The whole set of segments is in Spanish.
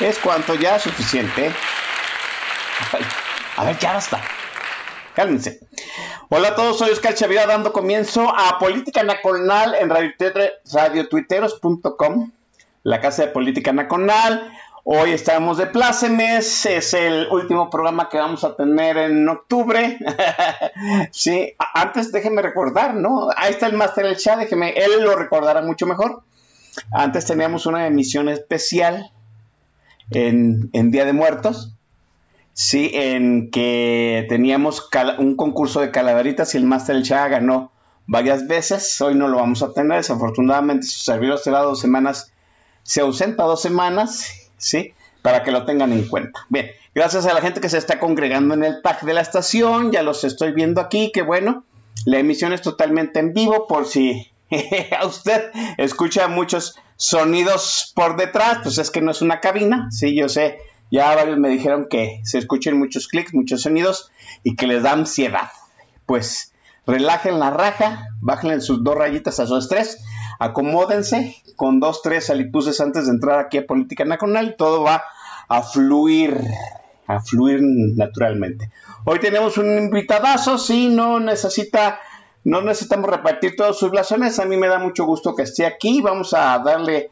Es cuanto ya suficiente. A ver, ya basta. Cálmense. Hola a todos, soy Oscar Chavira dando comienzo a Política Nacional en radiotuiteros.com, la casa de Política Nacional. Hoy estamos de plácemes, es el último programa que vamos a tener en octubre. sí, antes déjenme recordar, ¿no? Ahí está el Master del Chat, déjeme, él lo recordará mucho mejor. Antes teníamos una emisión especial en, Día de Muertos, sí, en que teníamos un concurso de calaveritas y el Master del Chá ganó varias veces. Hoy no lo vamos a tener, desafortunadamente su servidor será dos semanas, se ausenta dos semanas, sí, para que lo tengan en cuenta. Bien, gracias a la gente que se está congregando en el tag de la estación, ya los estoy viendo aquí, que bueno. La emisión es totalmente en vivo por si a usted escucha muchos sonidos por detrás, pues es que no es una cabina, sí, yo sé, ya varios me dijeron que se escuchen muchos clics, muchos sonidos y que les da ansiedad. Pues relajen la raja, bajen sus dos rayitas a su estrés, acomódense con dos, tres alipuses antes de entrar aquí a Política Nacional todo va a fluir, a fluir naturalmente. Hoy tenemos un invitadazo, sí, no necesita no necesitamos repartir todos sus blasones. A mí me da mucho gusto que esté aquí. Vamos a darle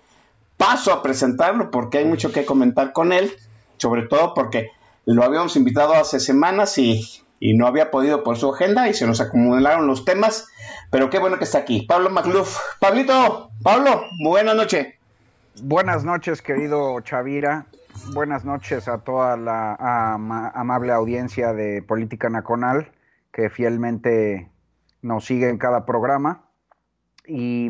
paso a presentarlo porque hay mucho que comentar con él. Sobre todo porque lo habíamos invitado hace semanas y, no había podido por su agenda y se nos acumularon los temas. Pero qué bueno que está aquí. Pablo Macluf. Pablito, Pablo, buenas noches. Buenas noches, querido Chavira. Buenas noches a toda la amable audiencia de Política Nacional que fielmente nos sigue en cada programa. Y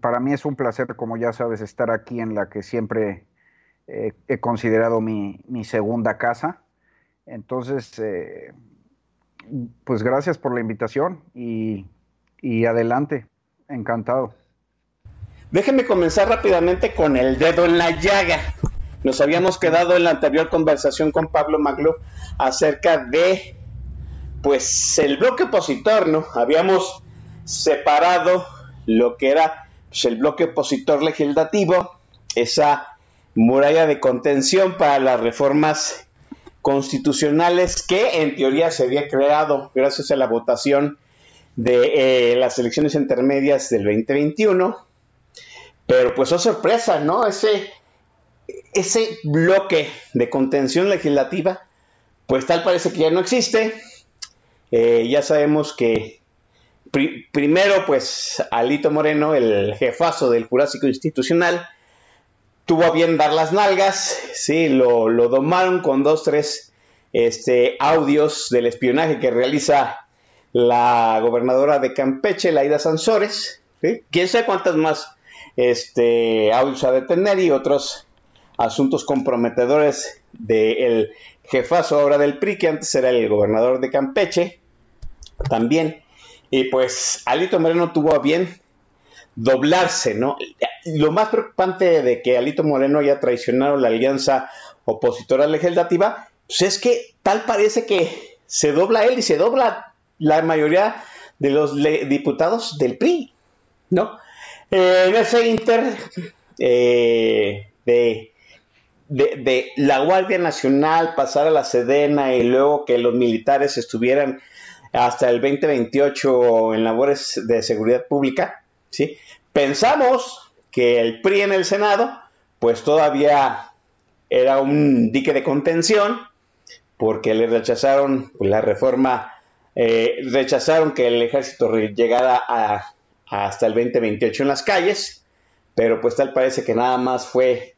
para mí es un placer, como ya sabes, estar aquí en la que siempre eh, he considerado mi, segunda casa. Entonces, eh, pues gracias por la invitación y, y adelante, encantado. Déjenme comenzar rápidamente con el dedo en la llaga. Nos habíamos quedado en la anterior conversación con Pablo Magluf acerca de pues el bloque opositor, ¿no? Habíamos separado lo que era pues, el bloque opositor legislativo, esa muralla de contención para las reformas constitucionales que en teoría se había creado gracias a la votación de eh, las elecciones intermedias del 2021. Pero pues oh sorpresa, ¿no? Ese, ese bloque de contención legislativa, pues tal parece que ya no existe. Eh, ya sabemos que primero, pues, Alito Moreno, el jefazo del Jurásico Institucional, tuvo a bien dar las nalgas, sí, lo, domaron con dos, tres este, audios del espionaje que realiza la gobernadora de Campeche, Laida Sansores, quién sabe cuántas más este, audios de tener y otros asuntos comprometedores del jefazo ahora del PRI, que antes era el gobernador de Campeche, también. Y pues Alito Moreno tuvo a bien doblarse, ¿no? Lo más preocupante de que Alito Moreno haya traicionado la alianza opositora legislativa, pues es que tal parece que se dobla él y se dobla la mayoría de los diputados del PRI, ¿no? Eh, en ese inter eh, de, de, la Guardia Nacional pasar a la Sedena y luego que los militares estuvieran hasta el 2028 en labores de seguridad pública, ¿sí? Pensamos que el PRI en el Senado, pues todavía era un dique de contención porque le rechazaron la reforma, eh, rechazaron que el ejército llegara a, hasta el 2028 en las calles, pero pues tal parece que nada más fue,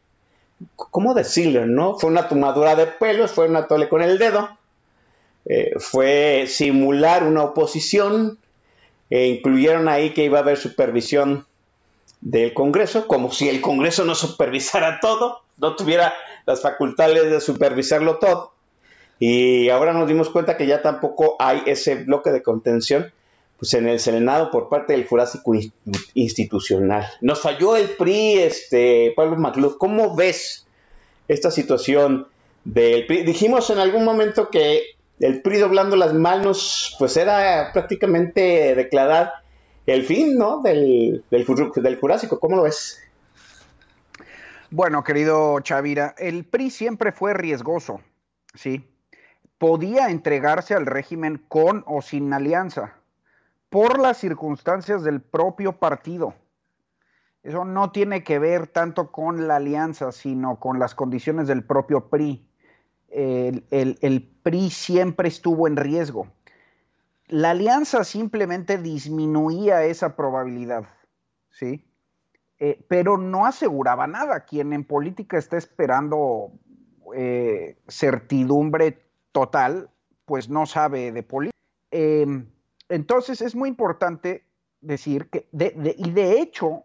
¿cómo decirlo? No? Fue una tomadura de pelos, fue una tole con el dedo, eh, fue simular una oposición, e incluyeron ahí que iba a haber supervisión del Congreso, como si el Congreso no supervisara todo, no tuviera las facultades de supervisarlo todo. Y ahora nos dimos cuenta que ya tampoco hay ese bloque de contención pues en el Senado por parte del Jurásico Institucional. Nos falló el PRI, este, Pablo Macluf. ¿Cómo ves esta situación del PRI? Dijimos en algún momento que el PRI doblando las manos, pues era prácticamente declarar el fin, ¿no? Del, del, del Jurásico. ¿Cómo lo ves? Bueno, querido Chavira, el PRI siempre fue riesgoso, ¿sí? Podía entregarse al régimen con o sin alianza, por las circunstancias del propio partido. Eso no tiene que ver tanto con la alianza, sino con las condiciones del propio PRI. El, PRI siempre estuvo en riesgo. La alianza simplemente disminuía esa probabilidad, ¿sí? Eh, pero no aseguraba nada. Quien en política está esperando eh, certidumbre total, pues no sabe de política. Em, entonces es muy importante decir que, y de hecho,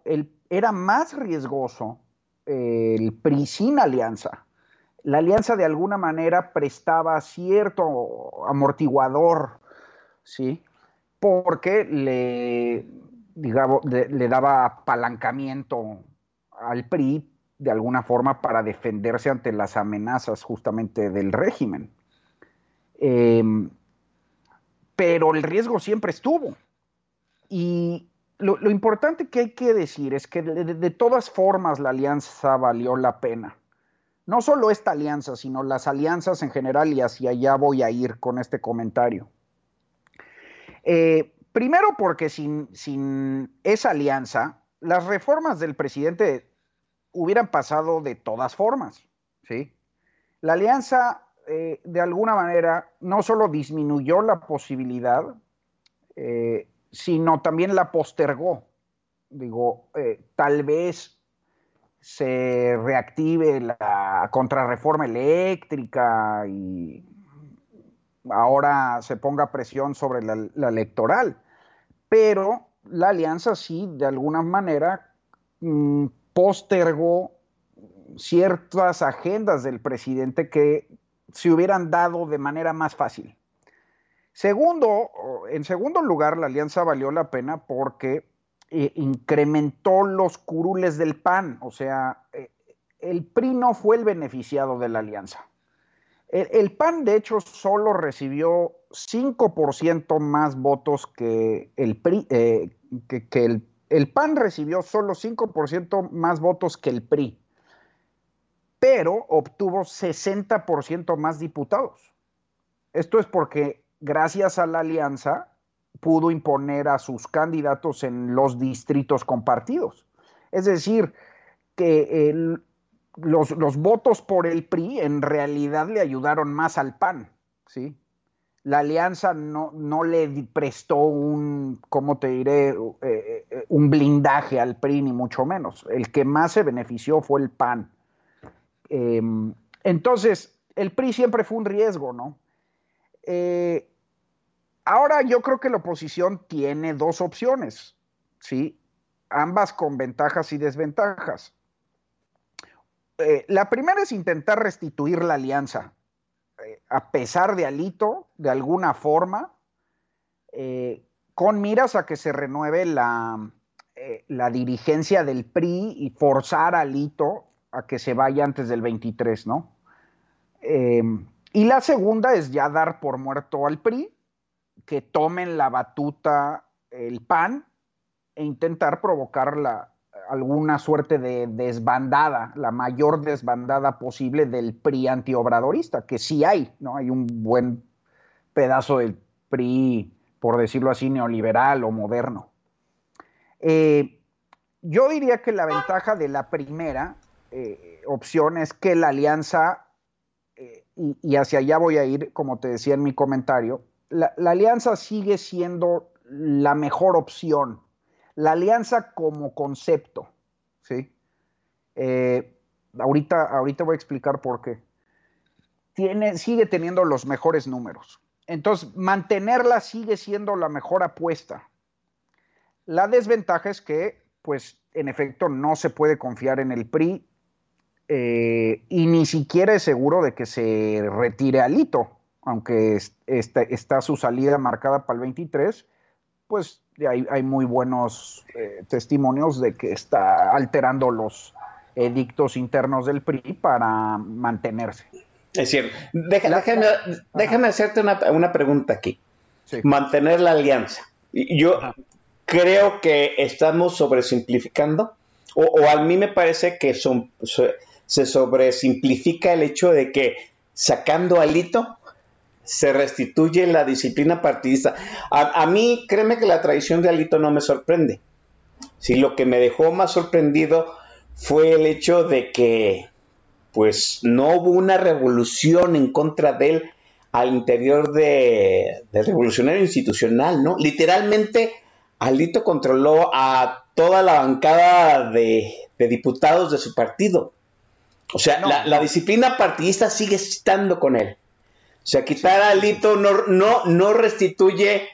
era más riesgoso el PRI sin alianza. La alianza de alguna manera prestaba cierto amortiguador ¿sí? Porque le, digamos, le daba apalancamiento al PRI de alguna forma para defenderse ante las amenazas justamente del régimen. Em, pero el riesgo siempre estuvo. Y lo, importante que hay que decir es que de, todas formas la alianza valió la pena. No solo esta alianza, sino las alianzas en general, y hacia allá voy a ir con este comentario. Eh, primero porque sin, esa alianza, las reformas del presidente hubieran pasado de todas formas, ¿sí? La alianza, eh, de alguna manera, no solo disminuyó la posibilidad, eh, sino también la postergó. Digo, tal vez se reactive la contrarreforma eléctrica y ahora se ponga presión sobre la, electoral. Pero la alianza sí, de alguna manera, mm, postergó ciertas agendas del presidente que se hubieran dado de manera más fácil. Segundo, en segundo lugar, la alianza valió la pena porque eh, incrementó los curules del PAN, o sea, eh, el PRI no fue el beneficiado de la alianza. El, PAN, de hecho, solo recibió 5% más votos que el PRI, eh, que, el, el, PAN recibió solo 5% más votos que el PRI, pero obtuvo 60% más diputados. Esto es porque gracias a la alianza pudo imponer a sus candidatos en los distritos compartidos. Es decir, que el, los, votos por el PRI en realidad le ayudaron más al PAN, ¿sí? La alianza no, no le prestó un, ¿cómo te diré?, eh, eh, un blindaje al PRI, ni mucho menos. El que más se benefició fue el PAN. Em, entonces, el PRI siempre fue un riesgo, ¿no? Eh, ahora yo creo que la oposición tiene dos opciones, ¿sí? Ambas con ventajas y desventajas. Eh, la primera es intentar restituir la alianza, eh, a pesar de Alito, de alguna forma, eh, con miras a que se renueve la, la, dirigencia del PRI y forzar a Alito a que se vaya antes del 23, ¿no? y la segunda es ya dar por muerto al PRI, que tomen la batuta el PAN e intentar provocar la, alguna suerte de desbandada, la mayor desbandada posible del PRI antiobradorista, que sí hay, ¿no? Hay un buen pedazo del PRI, por decirlo así, neoliberal o moderno. Eh, yo diría que la ventaja de la primera eh, opción es que la alianza, eh, y, hacia allá voy a ir, como te decía en mi comentario, la, alianza sigue siendo la mejor opción. La alianza como concepto, ¿sí? Eh, ahorita, ahorita voy a explicar por qué. Tiene, sigue teniendo los mejores números. Entonces, mantenerla sigue siendo la mejor apuesta. La desventaja es que, pues, en efecto, no se puede confiar en el PRI eh, y ni siquiera es seguro de que se retire Alito, aunque está, su salida marcada para el 23, pues hay, hay muy buenos eh, testimonios de que está alterando los edictos internos del PRI para mantenerse. Es cierto. déjame, hacerte una, pregunta aquí. Mantener la alianza. Yo creo que estamos sobresimplificando, o, a mí me parece que son, se sobresimplifica el hecho de que sacando alito se restituye la disciplina partidista. A, mí, créeme que la traición de Alito no me sorprende. Sí, lo que me dejó más sorprendido fue el hecho de que pues no hubo una revolución en contra de él al interior de, del revolucionario institucional, ¿no? Literalmente, Alito controló a toda la bancada de, diputados de su partido. O sea, la, disciplina partidista sigue estando con él. O sea, quitar a Alito no, no, no restituye,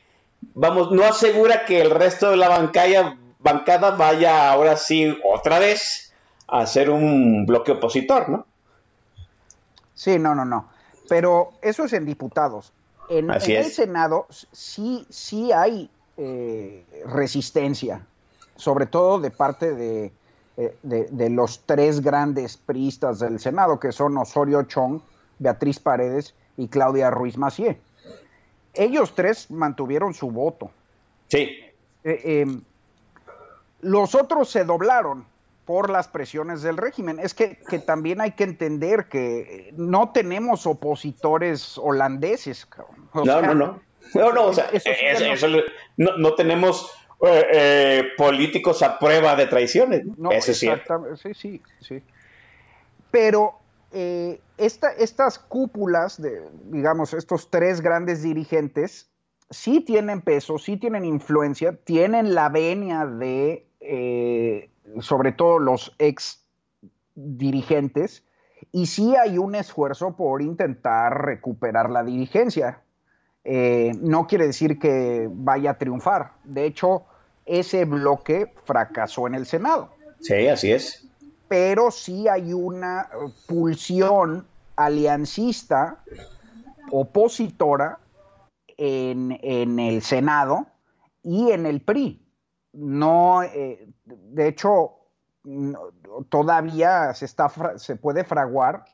vamos, no asegura que el resto de la bancada, bancada vaya ahora sí otra vez a ser un bloque opositor, ¿no? Sí, no, no, no. Pero eso es en diputados. En, el Senado sí, sí hay eh, resistencia, sobre todo de parte eh, de, de, los tres grandes priistas del Senado, que son Osorio Chong, Beatriz Paredes y Claudia Ruiz Macié. Ellos tres mantuvieron su voto. Sí. Eh, em, los otros se doblaron por las presiones del régimen. Es que, también hay que entender que no tenemos opositores holandeses. no, no, no. No, no, o sea, no, tenemos eh, eh, políticos a prueba de traiciones. ¿no? eso es cierto. Sí, sí, sí. Pero eh, estas cúpulas, de, digamos, estos tres grandes dirigentes, sí tienen peso, sí tienen influencia, tienen la venia de sobre todo los ex dirigentes, y sí hay un esfuerzo por intentar recuperar la dirigencia. Eh, no quiere decir que vaya a triunfar. De hecho, ese bloque fracasó en el Senado. Sí, así es. Pero sí hay una pulsión aliancista opositora en, en el Senado y en el PRI no, eh, de hecho, todavía se, está, se puede fraguar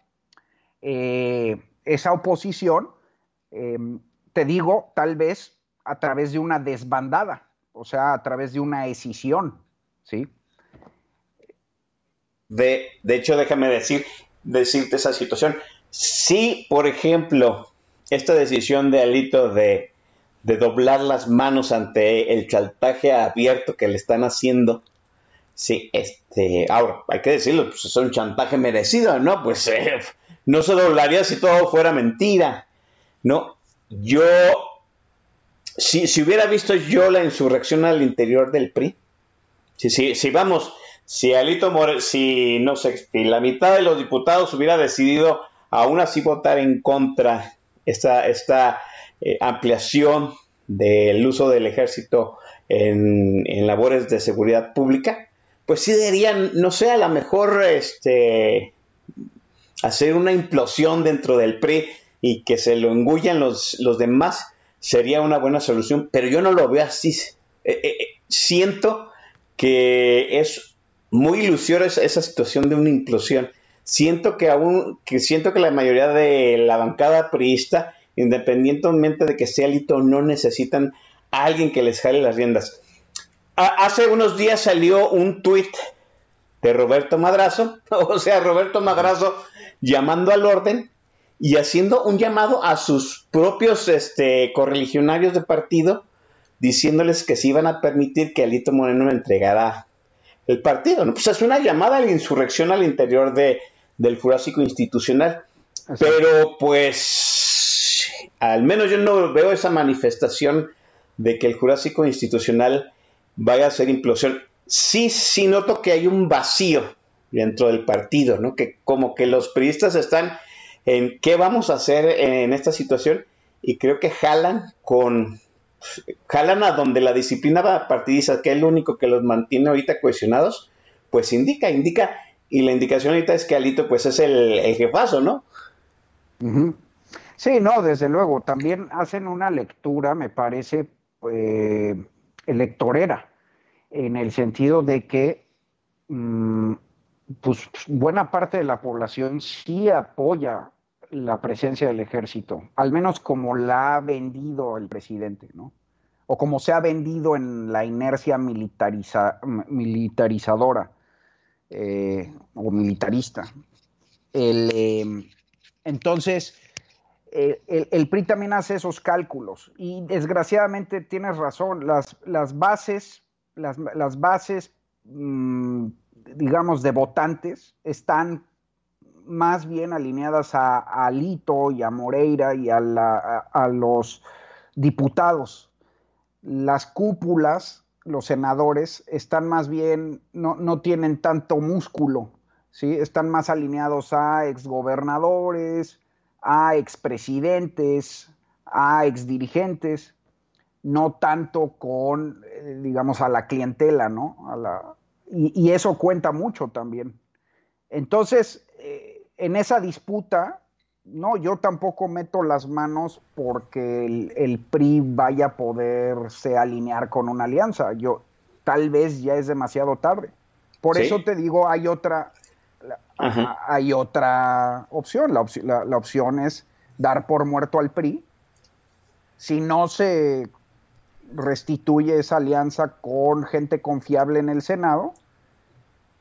eh, esa oposición, em, te digo, tal vez a través de una desbandada, o sea, a través de una escisión, ¿sí? De, de hecho, déjame decir, decirte esa situación. Si, por ejemplo, esta decisión de Alito de de doblar las manos ante el chantaje abierto que le están haciendo. Sí, este, ahora, hay que decirlo, pues es un chantaje merecido, ¿no? Pues eh, no se doblaría si todo fuera mentira, ¿no? Yo, si, si hubiera visto yo la insurrección al interior del PRI, si, vamos, si Alito More, si no sé, si la mitad de los diputados hubiera decidido aún así votar en contra esta, esta eh, ampliación del uso del ejército en, labores de seguridad pública, pues sí deberían, no sé, a lo mejor este, hacer una implosión dentro del PRI y que se lo engullan los, los demás, sería una buena solución, pero yo no lo veo así. Eh, eh, siento que es muy ilusoria esa situación de una implosión. Siento que aún, que siento que la mayoría de la bancada priista independientemente de que sea Alito, no necesitan a alguien que les jale las riendas. hace unos días salió un tuit de Roberto Madrazo, o sea, Roberto Madrazo llamando al orden y haciendo un llamado a sus propios este, correligionarios de partido, diciéndoles que si iban a permitir que Alito Moreno entregara el partido, ¿no? Pues es una llamada a la insurrección al interior de, del Jurásico Institucional. Pero pues, al menos yo no veo esa manifestación de que el Jurásico Institucional vaya a ser implosión. Sí, sí noto que hay un vacío dentro del partido, ¿no? Que como que los periodistas están en qué vamos a hacer en esta situación y creo que jalan con jalan a donde la disciplina partidista, que es lo único que los mantiene ahorita cohesionados, pues indica, indica, y la indicación ahorita es que Alito pues es el, jefazo, ¿no? Sí, no, desde luego, también hacen una lectura, me parece, eh, electorera, en el sentido de que mm, pues buena parte de la población sí apoya la presencia del ejército, al menos como la ha vendido el presidente, ¿no? O como se ha vendido en la inercia militarizadora eh, o militarista. Eh, entonces, el, PRI también hace esos cálculos y desgraciadamente tienes razón, las, las bases, las, bases, mm, digamos, de votantes están más bien alineadas a, Alito y a Moreira y a, los diputados. Las cúpulas, los senadores, están más bien, no, tienen tanto músculo, ¿sí? están más alineados a exgobernadores, a expresidentes, a exdirigentes, no tanto con, eh, digamos, a la clientela, ¿no? A la, y, eso cuenta mucho también. Entonces, eh, en esa disputa, no, yo tampoco meto las manos porque el, PRI vaya a poderse alinear con una alianza. Yo tal vez ya es demasiado tarde. Por eso te digo, hay otra, hay otra opción. La, la, opción es dar por muerto al PRI. Si no se restituye esa alianza con gente confiable en el Senado,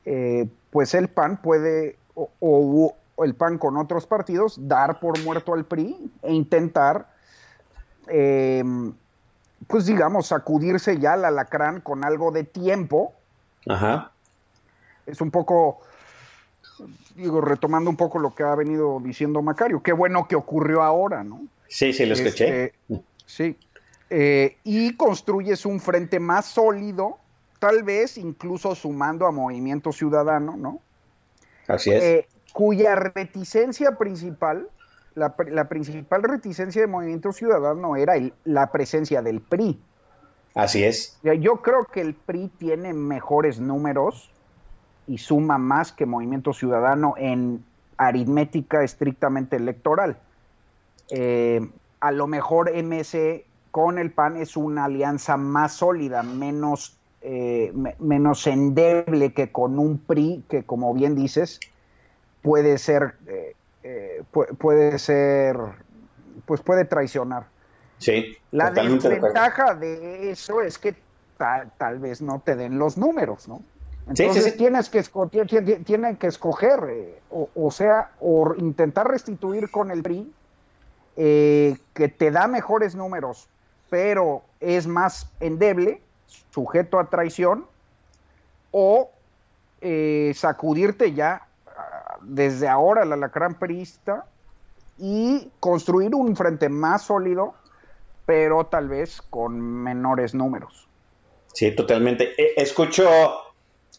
eh, pues el PAN puede o, el PAN con otros partidos, dar por muerto al PRI e intentar, eh, pues digamos, sacudirse ya al alacrán con algo de tiempo. Ajá. Es un poco, digo, retomando un poco lo que ha venido diciendo Macario, qué bueno que ocurrió ahora, ¿no? Sí, sí, lo escuché. Este, sí. Eh, y construyes un frente más sólido, tal vez incluso sumando a Movimiento Ciudadano, ¿no? Así es. Eh, cuya reticencia principal, la, principal reticencia de Movimiento Ciudadano era la presencia del PRI. Así es. Yo creo que el PRI tiene mejores números y suma más que Movimiento Ciudadano en aritmética estrictamente electoral. Eh, a lo mejor MS con el PAN es una alianza más sólida, menos, eh, menos endeble que con un PRI que, como bien dices, puede ser, eh, eh, puede ser, pues puede traicionar. Sí. La desventaja de, eso es que tal, vez no te den los números, ¿no? Entonces tienes que escoger, tienen que escoger, eh, o, sea, o intentar restituir con el PRI, que te da mejores números, pero es más endeble, sujeto a traición, o sacudirte ya desde ahora el alacrán perista y construir un frente más sólido, pero tal vez con menores números. Sí, totalmente. Eh, escucho,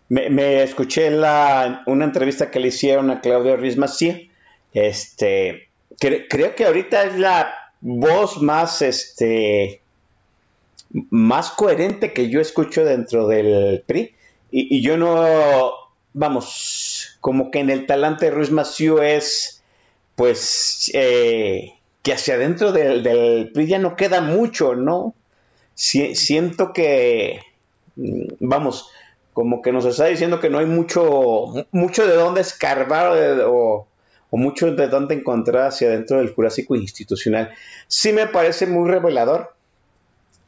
me, escuché la, una entrevista que le hicieron a Claudio sí. Este, creo que ahorita es la voz más, este, más coherente que yo escucho dentro del PRI. y yo no, vamos, como que en el talante de Ruiz Massieu es, pues, eh, que hacia adentro del, PRI ya no queda mucho, ¿no? siento que, mm, vamos, como que nos está diciendo que no hay mucho, mucho de dónde escarbar o, mucho de dónde encontrar hacia adentro del Jurásico institucional. Sí me parece muy revelador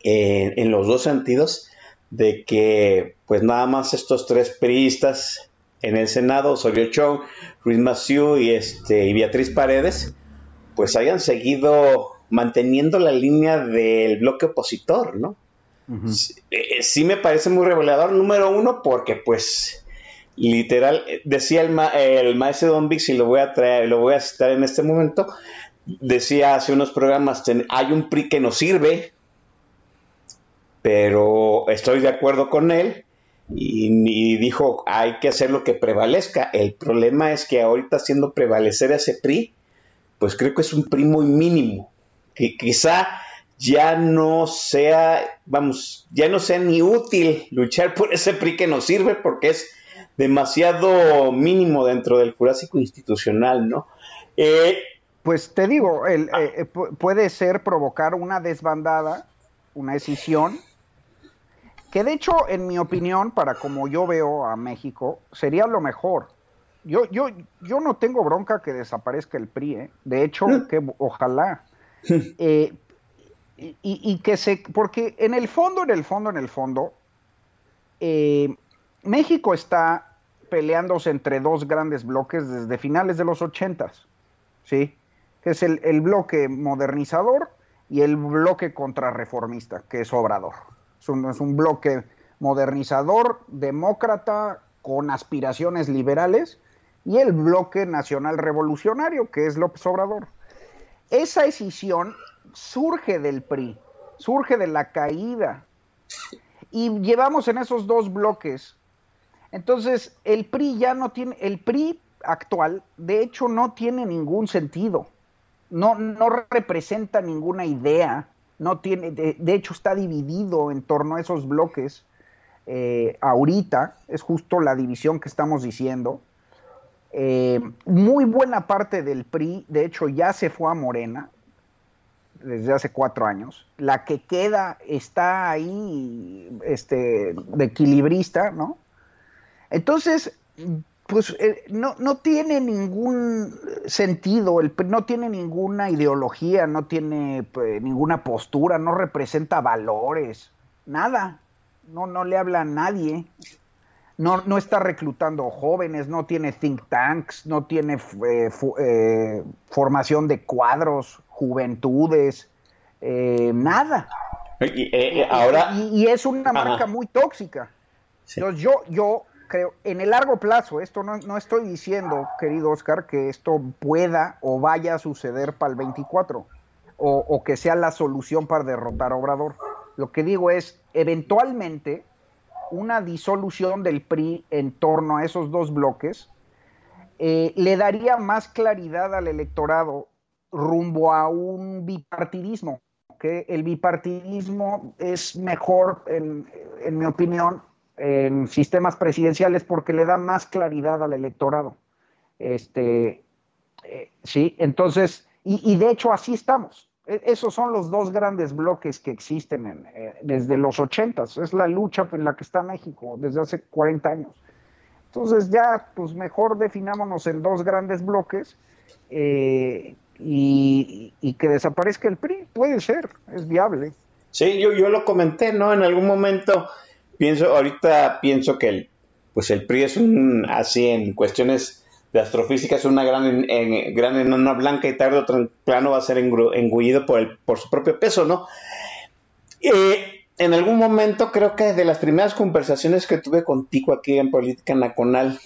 eh, en los dos sentidos de que pues nada más estos tres priistas en el Senado, Osorio Chong, Ruiz Massieu y, este, y Beatriz Paredes, pues hayan seguido manteniendo la línea del bloque opositor, ¿no? Eh, sí me parece muy revelador, número uno, porque pues literal, decía el, el maestro Don Vix, y lo voy a traer, lo voy a citar en este momento, decía hace unos programas, hay un PRI que nos sirve, pero estoy de acuerdo con él, y, dijo, hay que hacer lo que prevalezca. El problema es que ahorita haciendo prevalecer ese PRI, pues creo que es un PRI muy mínimo, que quizá ya no sea, vamos, ya no sea ni útil luchar por ese PRI que nos sirve porque es demasiado mínimo dentro del Jurásico institucional, ¿no? Eh, pues te digo, el, eh, eh, puede ser provocar una desbandada, una decisión, que de hecho, en mi opinión, para como yo veo a México, sería lo mejor. Yo, yo, yo no tengo bronca que desaparezca el PRI, de hecho, que ojalá. y, que se, porque en el fondo, en el fondo, en el fondo, eh, México está peleándose entre dos grandes bloques desde finales de los ochentas, ¿sí? Que es el, bloque modernizador y el bloque contrarreformista, que es Obrador. Es un, bloque modernizador, demócrata, con aspiraciones liberales, y el bloque nacional revolucionario, que es López Obrador. Esa decisión surge del PRI, surge de la caída. Y llevamos en esos dos bloques. Entonces, el PRI ya no tiene, el PRI actual, de hecho, no tiene ningún sentido. No, no representa ninguna idea. No tiene, de, hecho, está dividido en torno a esos bloques. Eh, ahorita es justo la división que estamos diciendo. Eh, muy buena parte del PRI, de hecho, ya se fue a Morena desde hace cuatro años. La que queda está ahí este, de equilibrista, ¿no? Entonces, pues eh, no, no, tiene ningún sentido, el, no tiene ninguna ideología, no tiene pues, ninguna postura, no representa valores, nada. No, no le habla a nadie. No, no está reclutando jóvenes, no tiene think tanks, no tiene eh, eh, formación de cuadros, juventudes, eh, nada. Y, ahora... Y, es una marca muy tóxica. Entonces yo, yo creo, en el largo plazo, esto no, no, estoy diciendo, querido Oscar, que esto pueda o vaya a suceder para el 24, o, que sea la solución para derrotar a Obrador. Lo que digo es, eventualmente una disolución del PRI en torno a esos dos bloques eh, le daría más claridad al electorado rumbo a un bipartidismo, que el bipartidismo es mejor, en, mi opinión, en sistemas presidenciales porque le da más claridad al electorado. Este, eh, sí, entonces, y de hecho así estamos. E-, esos son los dos grandes bloques que existen eh, desde los ochentas. Es la lucha en la que está México desde hace 40 años. Entonces ya, pues mejor definámonos en dos grandes bloques eh, y, que desaparezca el PRI. Puede ser, es viable. Sí, yo, yo lo comenté, ¿no? En algún momento pienso, ahorita pienso que el, pues el PRI es un, así en cuestiones de astrofísica es una gran, en, gran enana blanca y tarde o temprano va a ser engullido por, el, por su propio peso, ¿no? Eh, en algún momento creo que de las primeras conversaciones que tuve contigo aquí en Política Nacional,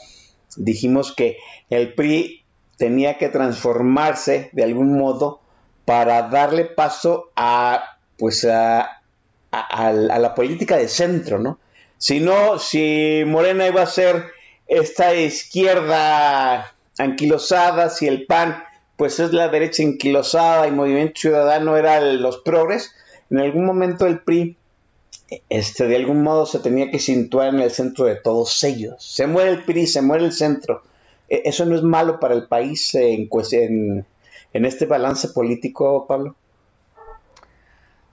dijimos que el PRI tenía que transformarse de algún modo para darle paso a, pues a, a la política de centro, ¿no? Si no, si Morena iba a ser esta izquierda anquilosada, si el PAN pues es la derecha anquilosada y Movimiento Ciudadano era los progres, en algún momento el PRI este, de algún modo se tenía que situar en el centro de todos ellos. Se muere el PRI, se muere el centro. E, ¿Eso no es malo para el país en, en, en este balance político, Pablo?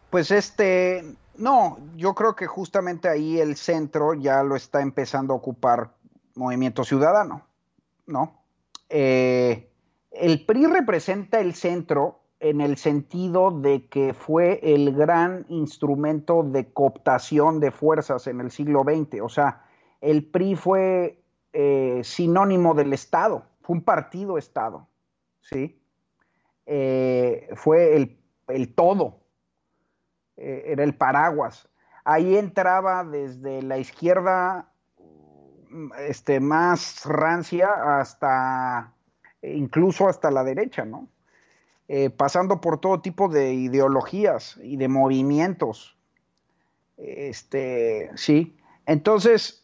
Pues este, no, yo creo que justamente ahí el centro ya lo está empezando a ocupar Movimiento Ciudadano, ¿no? Eh, el PRI representa el centro en el sentido de que fue el gran instrumento de cooptación de fuerzas en el siglo XX. O sea, el PRI fue eh, sinónimo del Estado, fue un partido Estado, ¿sí? Eh, fue el, el todo, era el paraguas. ahí entraba desde la izquierda este, más rancia hasta incluso hasta la derecha, ¿no? Eh, pasando por todo tipo de ideologías y de movimientos. Este, sí. Entonces,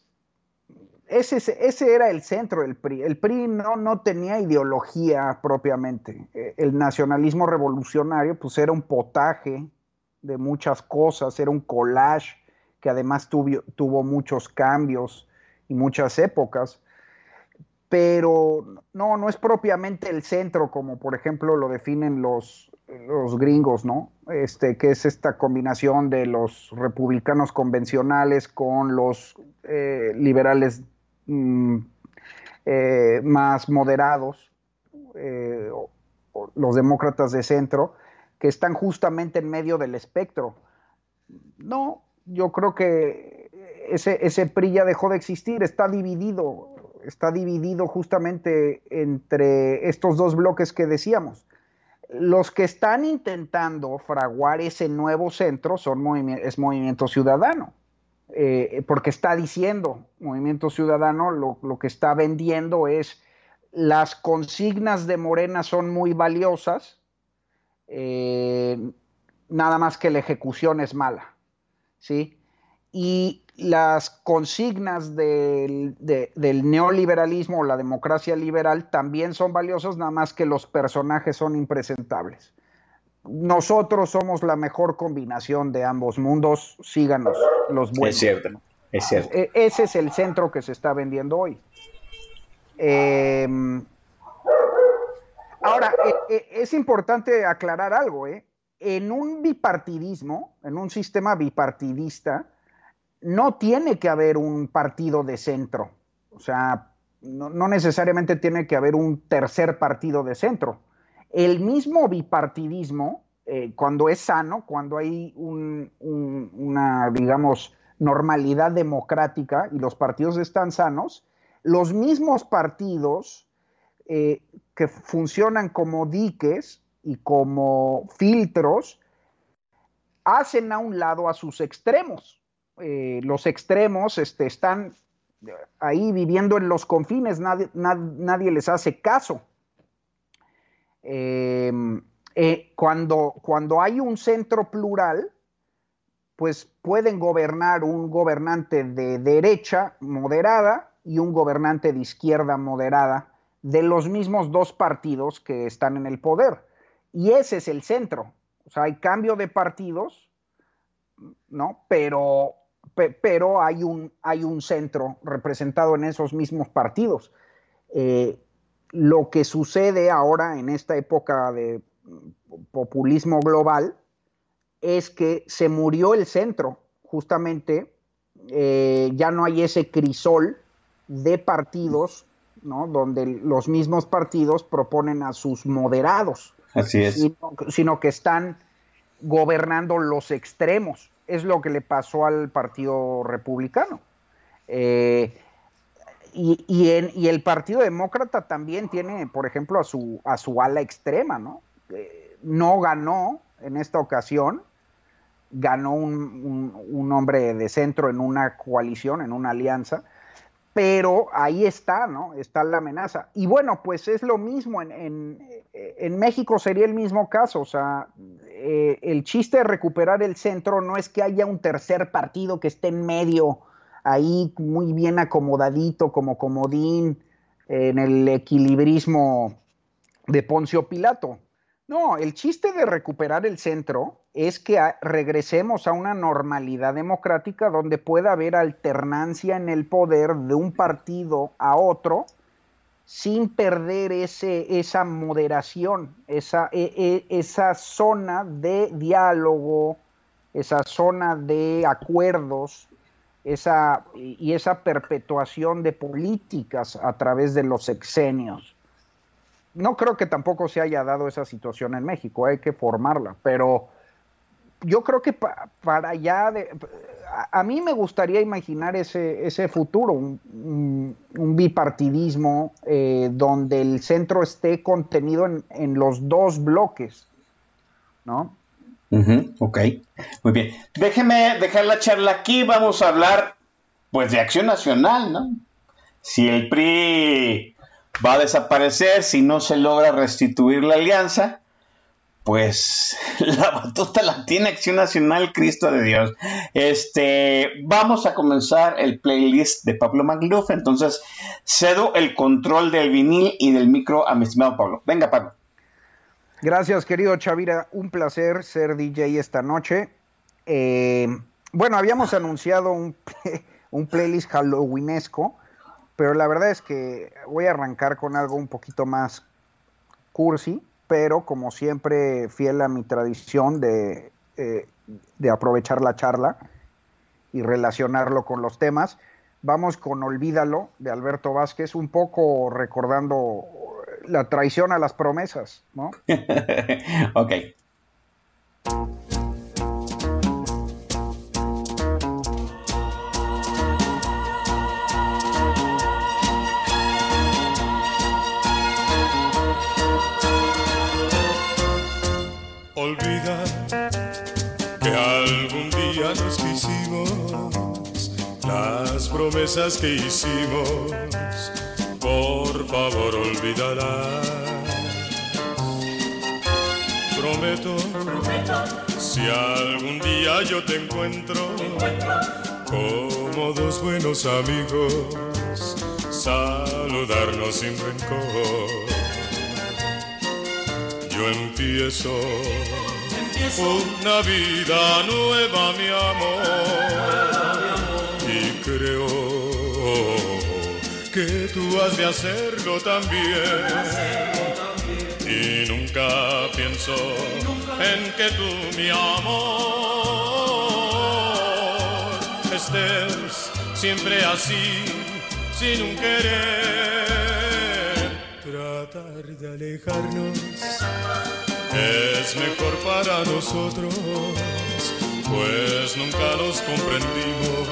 ese, ese era el centro del PRI. El PRI no, no tenía ideología propiamente. Eh, el nacionalismo revolucionario, pues era un potaje de muchas cosas, era un collage que además tuvo, tuvo muchos cambios y muchas épocas pero no, no es propiamente el centro como por ejemplo lo definen los, los gringos, ¿no? Este, que es esta combinación de los republicanos convencionales con los eh, liberales mm, eh, más moderados, eh, los demócratas de centro, que están justamente en medio del espectro. No, yo creo que ese, ese PRI ya dejó de existir, está dividido está dividido justamente entre estos dos bloques que decíamos. Los que están intentando fraguar ese nuevo centro son es Movimiento Ciudadano, eh, porque está diciendo Movimiento Ciudadano lo, que está vendiendo es las consignas de Morena son muy valiosas, eh, nada más que la ejecución es mala, ¿sí? Y las consignas del, neoliberalismo o la democracia liberal también son valiosas, nada más que los personajes son impresentables. Nosotros somos la mejor combinación de ambos mundos, síganos los buenos. Es cierto, es cierto. E, ese es el centro que se está vendiendo hoy. Em, ahora, e, e, es importante aclarar algo, ¿eh? En un bipartidismo, en un sistema bipartidista, no tiene que haber un partido de centro. O sea, no, necesariamente tiene que haber un tercer partido de centro. El mismo bipartidismo, eh, cuando es sano, cuando hay una, digamos, normalidad democrática y los partidos están sanos, los mismos partidos eh, que funcionan como diques y como filtros hacen a un lado a sus extremos. Eh, los extremos este, están ahí viviendo en los confines, nadie, les hace caso. Em, eh, cuando, cuando hay un centro plural, pues pueden gobernar un gobernante de derecha moderada y un gobernante de izquierda moderada de los mismos dos partidos que están en el poder. Y ese es el centro. O sea, hay cambio de partidos, ¿no? Pero pero hay un, hay un centro representado en esos mismos partidos. Eh, lo que sucede ahora en esta época de populismo global es que se murió el centro, justamente eh, ya no hay ese crisol de partidos, ¿no? donde los mismos partidos proponen a sus moderados. Así es. sino que están gobernando los extremos es lo que le pasó al Partido Republicano. Eh, y, el Partido Demócrata también tiene, por ejemplo, a su, a su ala extrema, ¿no? Eh, no ganó en esta ocasión, ganó un, un, hombre de centro en una coalición, en una alianza, pero ahí está, ¿no? Está la amenaza. Y bueno, pues es lo mismo, en, en, México sería el mismo caso, o sea, eh, el chiste de recuperar el centro no es que haya un tercer partido que esté en medio, ahí muy bien acomodadito, como comodín, en el equilibrismo de Poncio Pilato. No, el chiste de recuperar el centro es que regresemos a una normalidad democrática donde pueda haber alternancia en el poder de un partido a otro sin perder ese, esa moderación, esa, e, e, esa zona de diálogo, esa zona de acuerdos esa, y esa perpetuación de políticas a través de los exenios no creo que tampoco se haya dado esa situación en México, hay que formarla, pero yo creo que para allá, de, a, mí me gustaría imaginar ese, ese futuro, un, bipartidismo eh, donde el centro esté contenido en, los dos bloques, ¿no? Ujú, ok, muy bien. Déjeme dejar la charla aquí, vamos a hablar pues de acción nacional, ¿no? Si el PRI va a desaparecer, si no se logra restituir la alianza, pues la batuta la tiene Acción Nacional, Cristo de Dios. Este, vamos a comenzar el playlist de Pablo Magluf, entonces cedo el control del vinil y del micro a mi estimado Pablo. Venga, Pablo. Gracias, querido Chavira. Un placer ser DJ esta noche. Eh, bueno, habíamos anunciado un, un playlist halloweenesco, pero la verdad es que voy a arrancar con algo un poquito más cursi, pero como siempre fiel a mi tradición de, eh, de aprovechar la charla y relacionarlo con los temas. Vamos con Olvídalo de Alberto Vázquez, un poco recordando la traición a las promesas, ¿no? ok. Nos quisimos, las promesas que hicimos, por favor olvídalas. Prometo, si algún día yo te encuentro, como dos buenos amigos, saludarnos sin rencor. Yo empiezo, una vida nueva, mi amor. Y creo que tú has de hacerlo también. Y nunca pienso en que tú, mi amor, estés siempre así, sin un querer tratar de alejarnos es mejor para nosotros, pues nunca nos comprendimos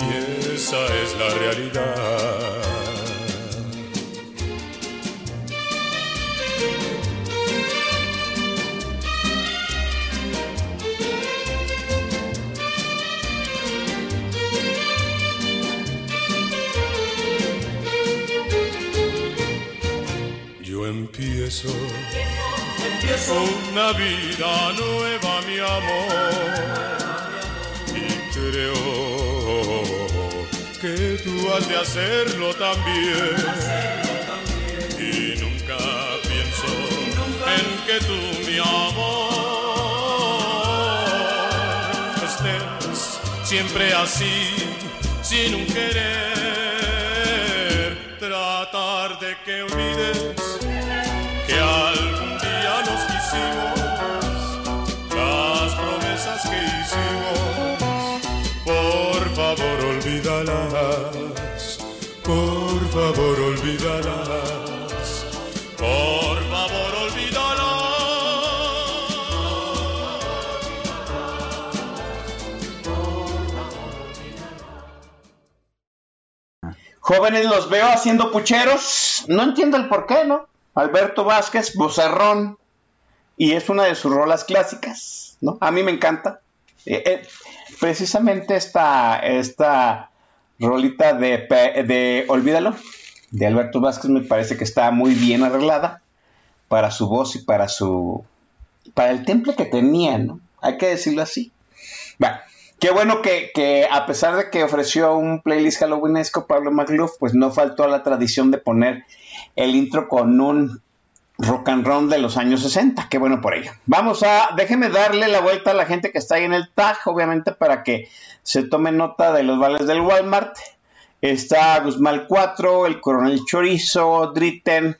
y esa es la realidad. Yo empiezo, una vida nueva, mi amor, y creo que tú has de hacerlo también. Y nunca pienso en que tú, mi amor, estés siempre así, sin un querer, tratar de que olvides olvídalas, por favor olvídalas, por favor olvídalas. Jóvenes los veo haciendo pucheros, no entiendo el por qué, ¿no? Alberto Vázquez, vocerrón, y es una de sus rolas clásicas, ¿no? A mí me encanta. Eh, eh, precisamente esta, esta rolita de, de Olvídalo, de Alberto Vázquez, me parece que está muy bien arreglada para su voz y para su para el temple que tenía, ¿no? Hay que decirlo así. Bueno, qué bueno que, que a pesar de que ofreció un playlist halloweenesco Pablo Magluf, pues no faltó a la tradición de poner el intro con un rock and roll de los años 60. Qué bueno por ello. Vamos a, déjeme darle la vuelta a la gente que está ahí en el tag, obviamente para que se tome nota de los vales del Walmart. Está Guzmán 4, el Coronel Chorizo, Dritten,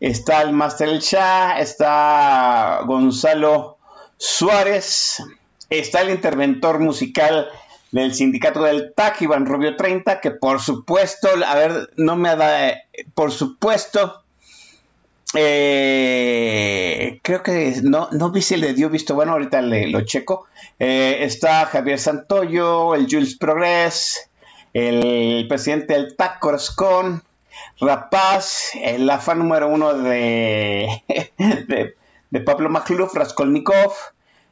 está el Master El Shah, está Gonzalo Suárez, está el interventor musical del sindicato del TAC, Iván Rubio 30, que por supuesto, a ver, no me da, por supuesto, eh, creo que no, no vi si le dio visto bueno, ahorita le, lo checo. Eh, está Javier Santoyo, el Jules Progress, el presidente del TAC Coroscón, Rapaz, el AFA número uno de, de, de Pablo Makluf, Raskolnikov,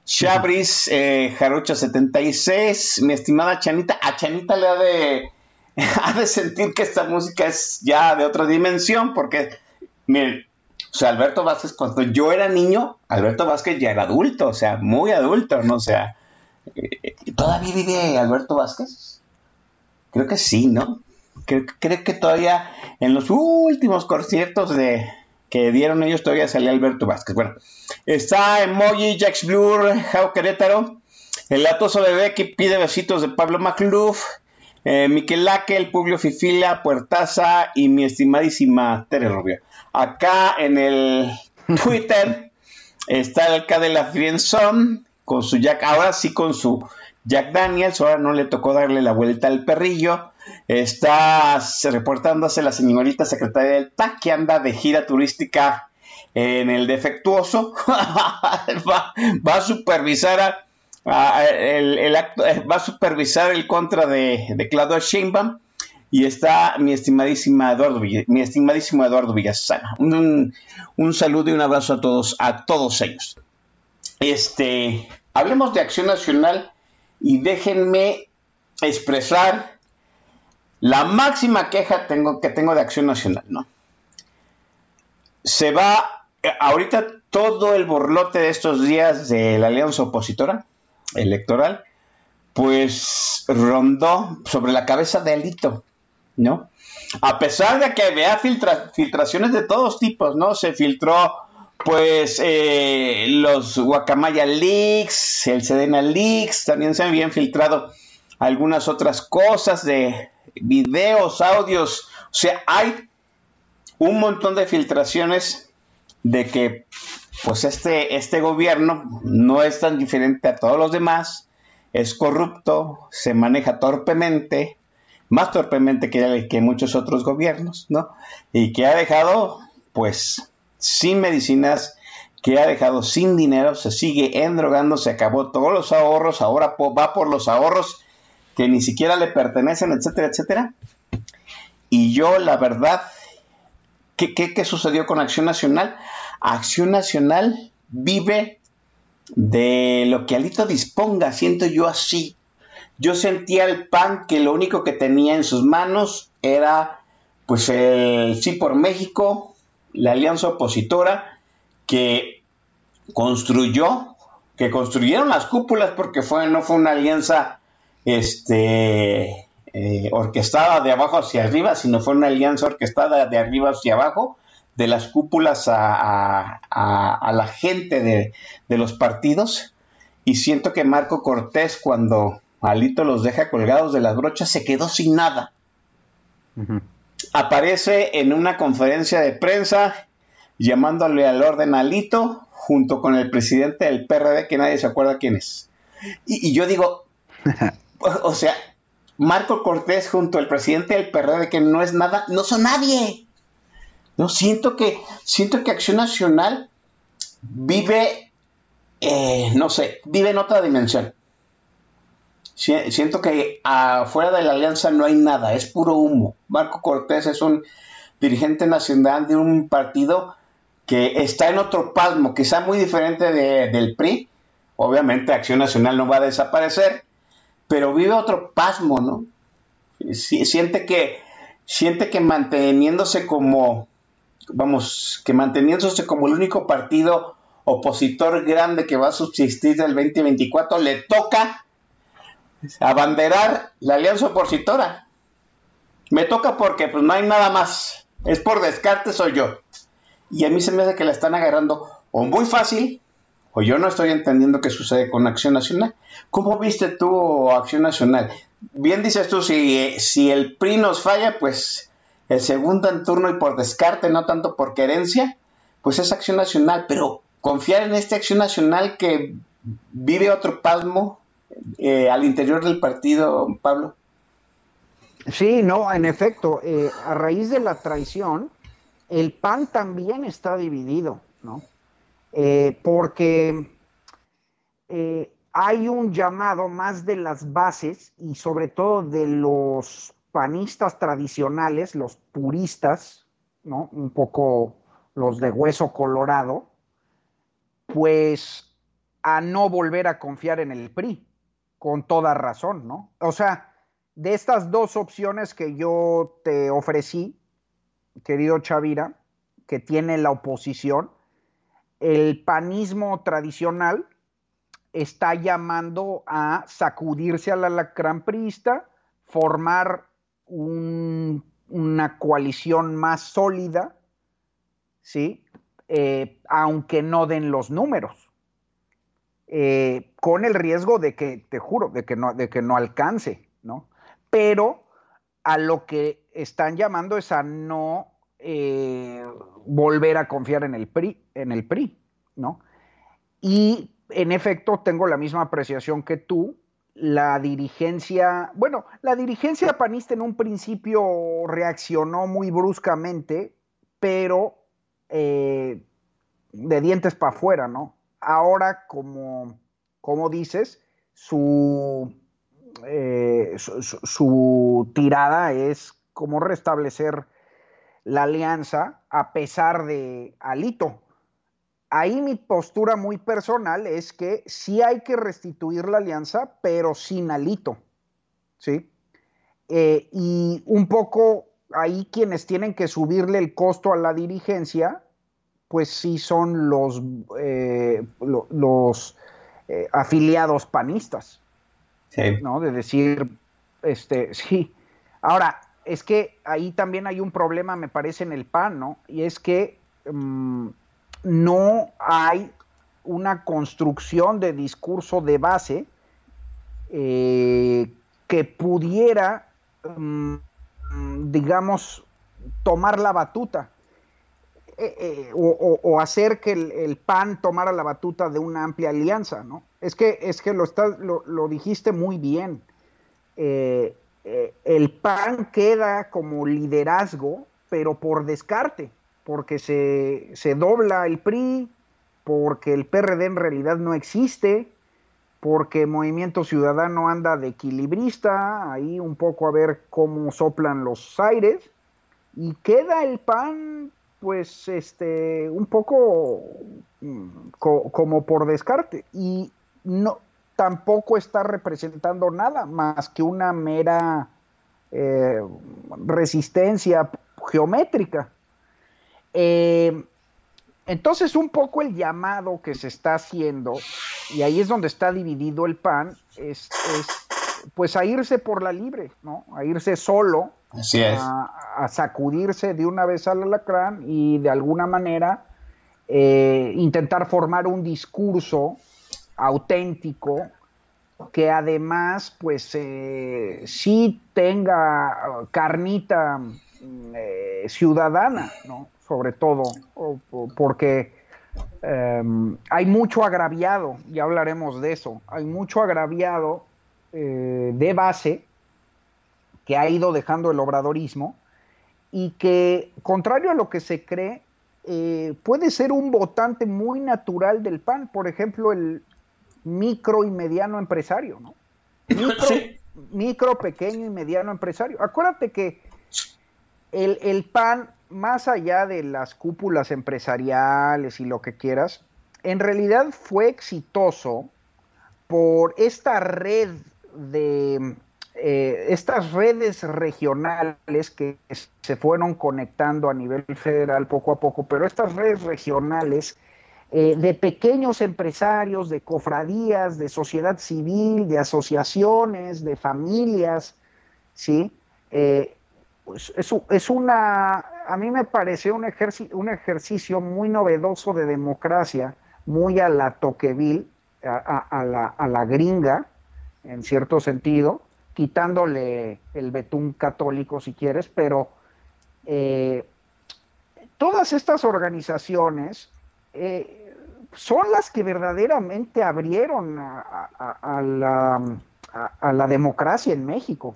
Chabris, eh, Jarocha 76, mi estimada Chanita, a Chanita le ha de, ha de sentir que esta música es ya de otra dimensión, porque, miren, o sea, Alberto Vázquez, cuando yo era niño, Alberto Vázquez ya era adulto, o sea, muy adulto, ¿no? O sea, eh, ¿todavía vive Alberto Vázquez? Creo que sí, ¿no? Creo, creo que todavía en los últimos conciertos de, que dieron ellos todavía salía Alberto Vázquez. Bueno, está Emoji, Jax Blur, Jao Querétaro, el latoso bebé que pide besitos de Pablo Macluf, eh, Miquel el Publio Fifila, Puertaza y mi estimadísima Tere Rubio. Acá en el Twitter está el K de la Friendzone con su Jack, ahora sí con su Jack Daniels, ahora no le tocó darle la vuelta al perrillo. Está reportándose la señorita secretaria del PAC que anda de gira turística en el defectuoso. va, a supervisar el, acto, eh, va a supervisar el contra de, de Claudio y está mi estimadísima Eduardo mi estimadísimo Eduardo Villasana. Un, un, saludo y un abrazo a todos, a todos ellos. Este, hablemos de Acción Nacional y déjenme expresar la máxima queja que tengo de Acción Nacional, ¿no? Se va, ahorita todo el borlote de estos días de la alianza opositora electoral, pues rondó sobre la cabeza de Alito, ¿no? A pesar de que había filtraciones de todos tipos, ¿no? Se filtró, pues, eh, los Guacamaya Leaks, el Sedena Leaks, también se habían filtrado algunas otras cosas de videos, audios, o sea, hay un montón de filtraciones de que pues este, este gobierno no es tan diferente a todos los demás, es corrupto, se maneja torpemente, más torpemente que, muchos otros gobiernos, ¿no? Y que ha dejado, pues, sin medicinas, que ha dejado sin dinero, se sigue endrogando, se acabó todos los ahorros, ahora va por los ahorros que ni siquiera le pertenecen, etcétera, etcétera. Y yo, la verdad, ¿qué, qué, sucedió con Acción Nacional? Acción Nacional vive de lo que Alito disponga, siento yo así. Yo sentía el PAN que lo único que tenía en sus manos era pues el Sí por México, la alianza opositora que construyó, que construyeron las cúpulas porque fue, no fue una alianza este, eh, orquestada de abajo hacia arriba, sino fue una alianza orquestada de arriba hacia abajo, de las cúpulas a, la gente de, los partidos. Y siento que Marco Cortés, cuando Alito los deja colgados de las brochas, se quedó sin nada. Aparece en una conferencia de prensa llamándole al orden Alito junto con el presidente del PRD, que nadie se acuerda quién es. y yo digo, o sea, Marco Cortés junto al presidente del PRD que no es nada, no son nadie. No siento que siento que Acción Nacional vive, eh, no sé, vive en otra dimensión. Siento que afuera de la alianza no hay nada, es puro humo. Marco Cortés es un dirigente nacional de un partido que está en otro pasmo, quizá muy diferente del PRI. Obviamente Acción Nacional no va a desaparecer, pero vive otro pasmo, ¿no? siente que, siente que manteniéndose como, vamos, que manteniéndose como el único partido opositor grande que va a subsistir del 2024, le toca abanderar la alianza opositora. Me toca porque pues no hay nada más. Es por descarte soy yo. Y a mí se me hace que la están agarrando o muy fácil o yo no estoy entendiendo qué sucede con Acción Nacional. ¿Cómo viste tú Acción Nacional? Bien dices tú, si, si el PRI nos falla, pues el segundo en turno y por descarte, no tanto por querencia, pues es Acción Nacional, pero confiar en esta Acción Nacional que vive otro palmo eh, al interior del partido, Pablo. Sí, no, en efecto, eh, a raíz de la traición, el PAN también está dividido, ¿no? Eh, porque hay un llamado más de las bases y sobre todo de los panistas tradicionales, los puristas, ¿no? Un poco los de hueso colorado, pues a no volver a confiar en el PRI, con toda razón, ¿no? O sea, de estas dos opciones que yo te ofrecí, querido Chavira, que tiene la oposición, el panismo tradicional está llamando a sacudirse al alacrán priista, formar una coalición más sólida, ¿sí? Eh, aunque no den los números, eh, con el riesgo de que, te juro, de que no, de que no alcance, ¿no? Pero a lo que están llamando es a no eh, volver a confiar en el PRI, en el PRI, ¿no? Y en efecto tengo la misma apreciación que tú. La dirigencia, bueno, la dirigencia panista en un principio reaccionó muy bruscamente, pero eh, de dientes para afuera, ¿no? Ahora, como, como dices, su, eh, su, tirada es como restablecer la alianza a pesar de Alito. Ahí mi postura muy personal es que sí hay que restituir la alianza, pero sin Alito, ¿sí? Eh, y un poco ahí quienes tienen que subirle el costo a la dirigencia, pues sí son los, eh, los eh, afiliados panistas. ¿No? De decir, este, sí. Ahora, es que ahí también hay un problema, me parece, en el PAN, ¿no? Y es que mm, no hay una construcción de discurso de base eh, que pudiera mm, digamos, tomar la batuta eh, eh, o, hacer que el, PAN tomara la batuta de una amplia alianza, ¿no? Es que, es que lo, lo, dijiste muy bien. Eh, el PAN queda como liderazgo, pero por descarte, porque se, se dobla el PRI, porque el PRD en realidad no existe, porque Movimiento Ciudadano anda de equilibrista, ahí un poco a ver cómo soplan los aires, y queda el PAN, pues, este, un poco mm, como por descarte, y no, tampoco está representando nada más que una mera eh, resistencia geométrica. Eh, entonces, un poco el llamado que se está haciendo, y ahí es donde está dividido el PAN, es, pues a irse por la libre, ¿no? A irse solo, A, sacudirse de una vez al alacrán y de alguna manera eh, intentar formar un discurso auténtico que además, pues, eh, sí tenga carnita mm, eh, ciudadana, ¿no? sobre todo, porque em, hay mucho agraviado, ya hablaremos de eso, hay mucho agraviado de base que ha ido dejando el obradorismo y que, contrario a lo que se cree, eh, puede ser un votante muy natural del PAN, por ejemplo, el micro y mediano empresario, ¿no? Micro, pequeño y mediano empresario. Acuérdate que el, el PAN más allá de las cúpulas empresariales y lo que quieras, en realidad fue exitoso por esta red de eh, estas redes regionales que se fueron conectando a nivel federal poco a poco, pero estas redes regionales eh, de pequeños empresarios, de cofradías, de sociedad civil, de asociaciones, de familias, ¿sí? Eh, pues es, una, a mí me pareció un, un ejercicio muy novedoso de democracia, muy a la Toqueville, a, la, gringa, en cierto sentido, quitándole el betún católico si quieres, pero eh, todas estas organizaciones eh, son las que verdaderamente abrieron a, la, democracia en México.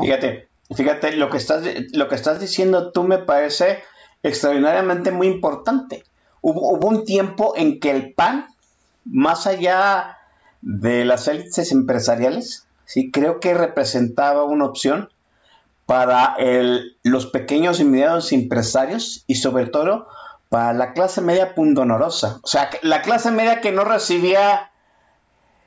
Fíjate, Fíjate, lo que estás, lo que estás diciendo tú me parece extraordinariamente muy importante. Hubo, un tiempo en que el PAN, más allá de las élites empresariales, sí creo que representaba una opción para los pequeños y medianos empresarios y sobre todo para la clase media pundonorosa. O sea, la clase media que no recibía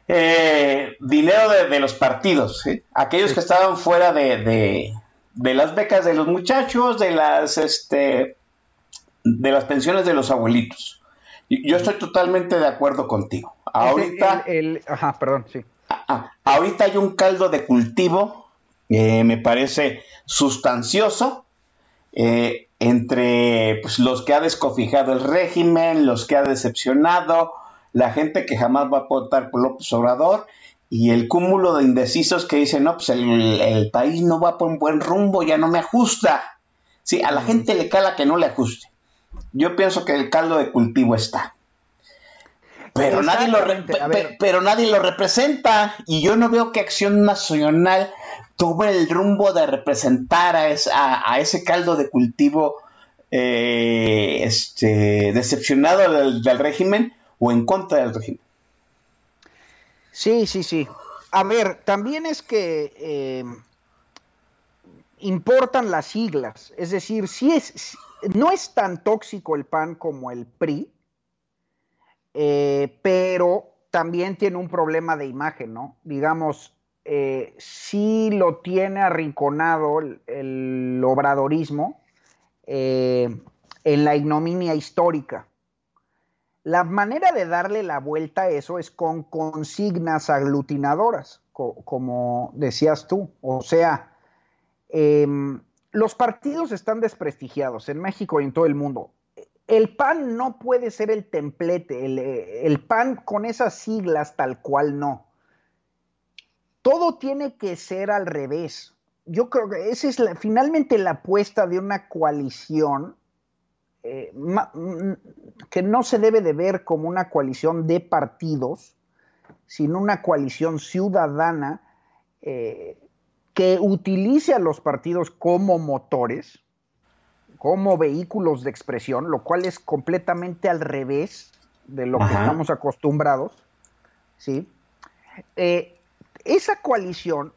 eh, dinero de, los partidos, aquellos que estaban fuera de, de, las becas de los muchachos, de las, este, de las pensiones de los abuelitos. Yo estoy totalmente de acuerdo contigo. Ahorita, ajá, perdón, sí. Ah, ah, ahorita hay un caldo de cultivo, eh, me parece sustancioso, eh, entre pues, los que ha descofijado el régimen, los que ha decepcionado, la gente que jamás va a votar por López Obrador y el cúmulo de indecisos que dicen, no, pues el, país no va por un buen rumbo, ya no me ajusta. Sí, a la gente le cala que no le ajuste. Yo pienso que el caldo de cultivo está. Pero nadie, lo pero nadie lo representa y yo no veo que Acción Nacional tome el rumbo de representar a, a, ese caldo de cultivo eh, este, decepcionado del régimen o en contra del régimen. Sí, sí, sí. A ver, también es que eh, importan las siglas. Es decir, si es, no es tan tóxico el PAN como el PRI, eh, pero también tiene un problema de imagen, ¿no? Digamos, eh, sí lo tiene arrinconado el, obradorismo en la ignominia histórica. La manera de darle la vuelta a eso es con consignas aglutinadoras, como decías tú. O sea, em, los partidos están desprestigiados en México y en todo el mundo. El PAN no puede ser el templete, el, PAN con esas siglas tal cual no. Todo tiene que ser al revés. Yo creo que esa es finalmente la apuesta de una coalición eh, que no se debe de ver como una coalición de partidos, sino una coalición ciudadana eh, que utilice a los partidos como motores, como vehículos de expresión, lo cual es completamente al revés de lo que estamos acostumbrados. ¿sí? Eh, esa coalición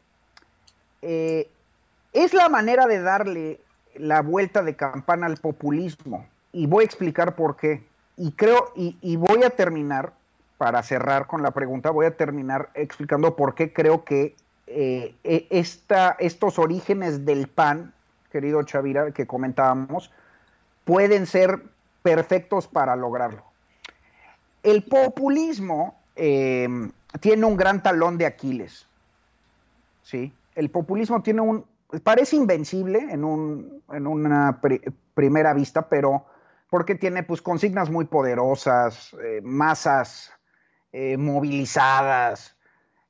es la manera de darle la vuelta de campana al populismo y voy a explicar por qué. Y creo, y, voy a terminar, para cerrar con la pregunta, voy a terminar explicando por qué creo que eh, e, estos orígenes del PAN, querido Chavira, que comentábamos, pueden ser perfectos para lograrlo. El populismo em, tiene un gran talón de Aquiles. ¿sí? El populismo tiene un. parece invencible en, un, en una primera vista, pero porque tiene pues consignas muy poderosas, eh, masas eh, movilizadas,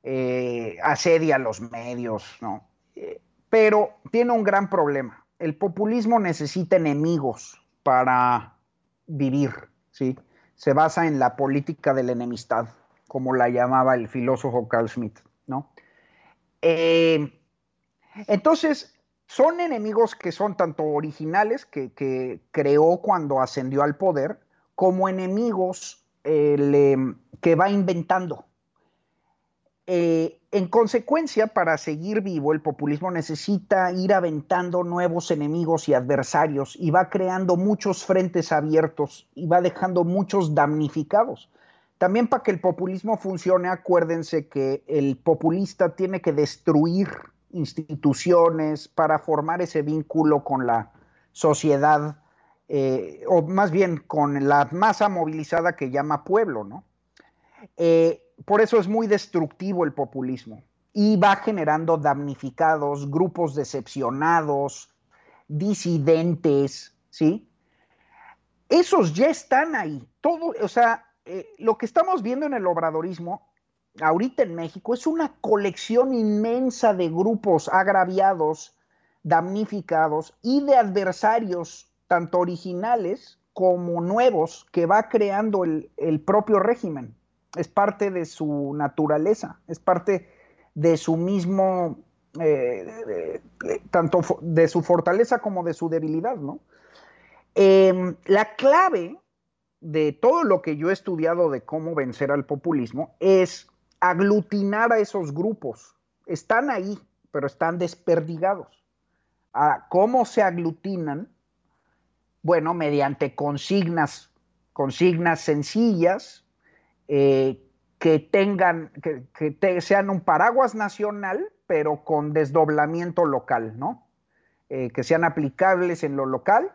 eh, asedia a los medios, ¿no? Pero tiene un gran problema. El populismo necesita enemigos para vivir, ¿sí? Se basa en la política de la enemistad, como la llamaba el filósofo Carl Schmitt, ¿no? entonces, son enemigos que son tanto originales, que, creó cuando ascendió al poder, como enemigos eh, que va inventando. Eh, en consecuencia, para seguir vivo, el populismo necesita ir aventando nuevos enemigos y adversarios y va creando muchos frentes abiertos y va dejando muchos damnificados. También para que el populismo funcione, acuérdense que el populista tiene que destruir instituciones, para formar ese vínculo con la sociedad, eh, o más bien con la masa movilizada que llama pueblo, ¿no? Eh, por eso es muy destructivo el populismo y va generando damnificados, grupos decepcionados, disidentes, ¿sí? Esos ya están ahí. Todo, o sea, eh, lo que estamos viendo en el obradorismo ahorita en México es una colección inmensa de grupos agraviados, damnificados y de adversarios, tanto originales como nuevos, que va creando el, propio régimen. Es parte de su naturaleza, es parte de su mismo, eh, tanto de su fortaleza como de su debilidad, ¿no? Em, la clave de todo lo que yo he estudiado de cómo vencer al populismo es aglutinar a esos grupos. Están ahí, pero están desperdigados. ¿Cómo se aglutinan? Bueno, mediante consignas, consignas sencillas, eh, que tengan, que, sean un paraguas nacional, pero con desdoblamiento local, ¿no? Eh, que sean aplicables en lo local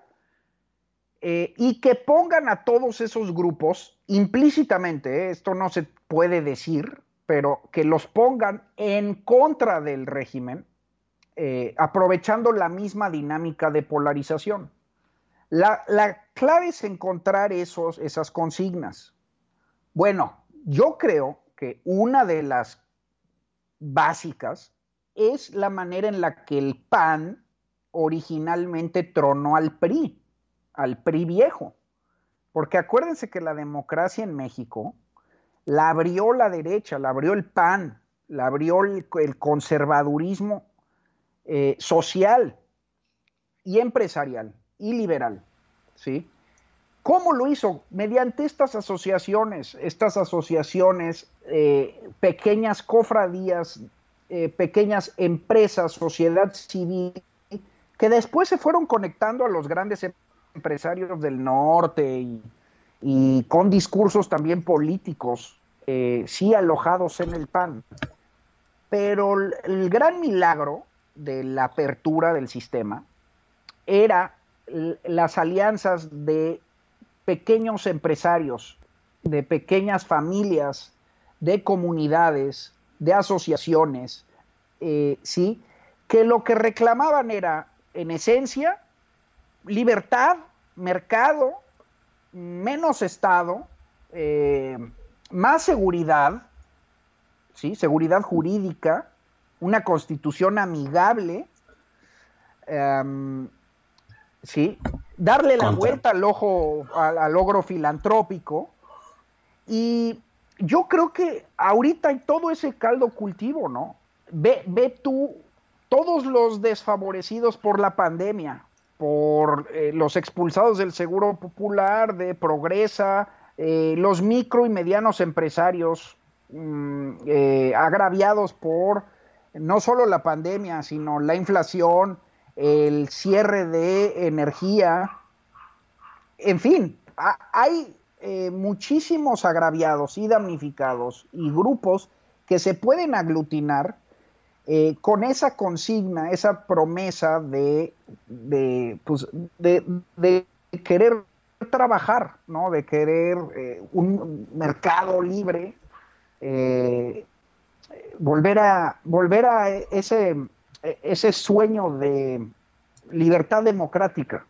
eh, y que pongan a todos esos grupos implícitamente, esto no se puede decir, pero que los pongan en contra del régimen, aprovechando la misma dinámica de polarización. La, la, clave es encontrar esos, esas consignas. Bueno, yo creo que una de las básicas es la manera en la que el PAN originalmente tronó al PRI, al PRI viejo. Porque acuérdense que la democracia en México la abrió la derecha, la abrió el PAN, la abrió el, conservadurismo eh, social y empresarial y liberal. ¿sí? ¿Cómo lo hizo? Mediante estas asociaciones, estas asociaciones, eh, pequeñas cofradías, eh, pequeñas empresas, sociedad civil, que después se fueron conectando a los grandes empresarios del norte y, con discursos también políticos, eh, sí alojados en el PAN. Pero el gran milagro de la apertura del sistema era las alianzas de pequeños empresarios, de pequeñas familias, de comunidades, de asociaciones, eh, ¿sí? Que lo que reclamaban era, en esencia, libertad, mercado, menos Estado, eh, más seguridad, ¿sí? Seguridad jurídica, una constitución amigable, em, ¿sí? Darle la vuelta al ojo, al, logro filantrópico. Y yo creo que ahorita hay todo ese caldo cultivo, ¿no? Ve, ve tú todos los desfavorecidos por la pandemia, por eh, los expulsados del Seguro Popular, de Progresa, eh, los micro y medianos empresarios mm, eh, agraviados por no solo la pandemia, sino la inflación, el cierre de energía, en fin, hay eh, muchísimos agraviados y damnificados y grupos que se pueden aglutinar eh, con esa consigna, esa promesa de, de, pues, querer trabajar, ¿no? de querer eh, un mercado libre, volver, a, volver a ese ese sueño de libertad democrática.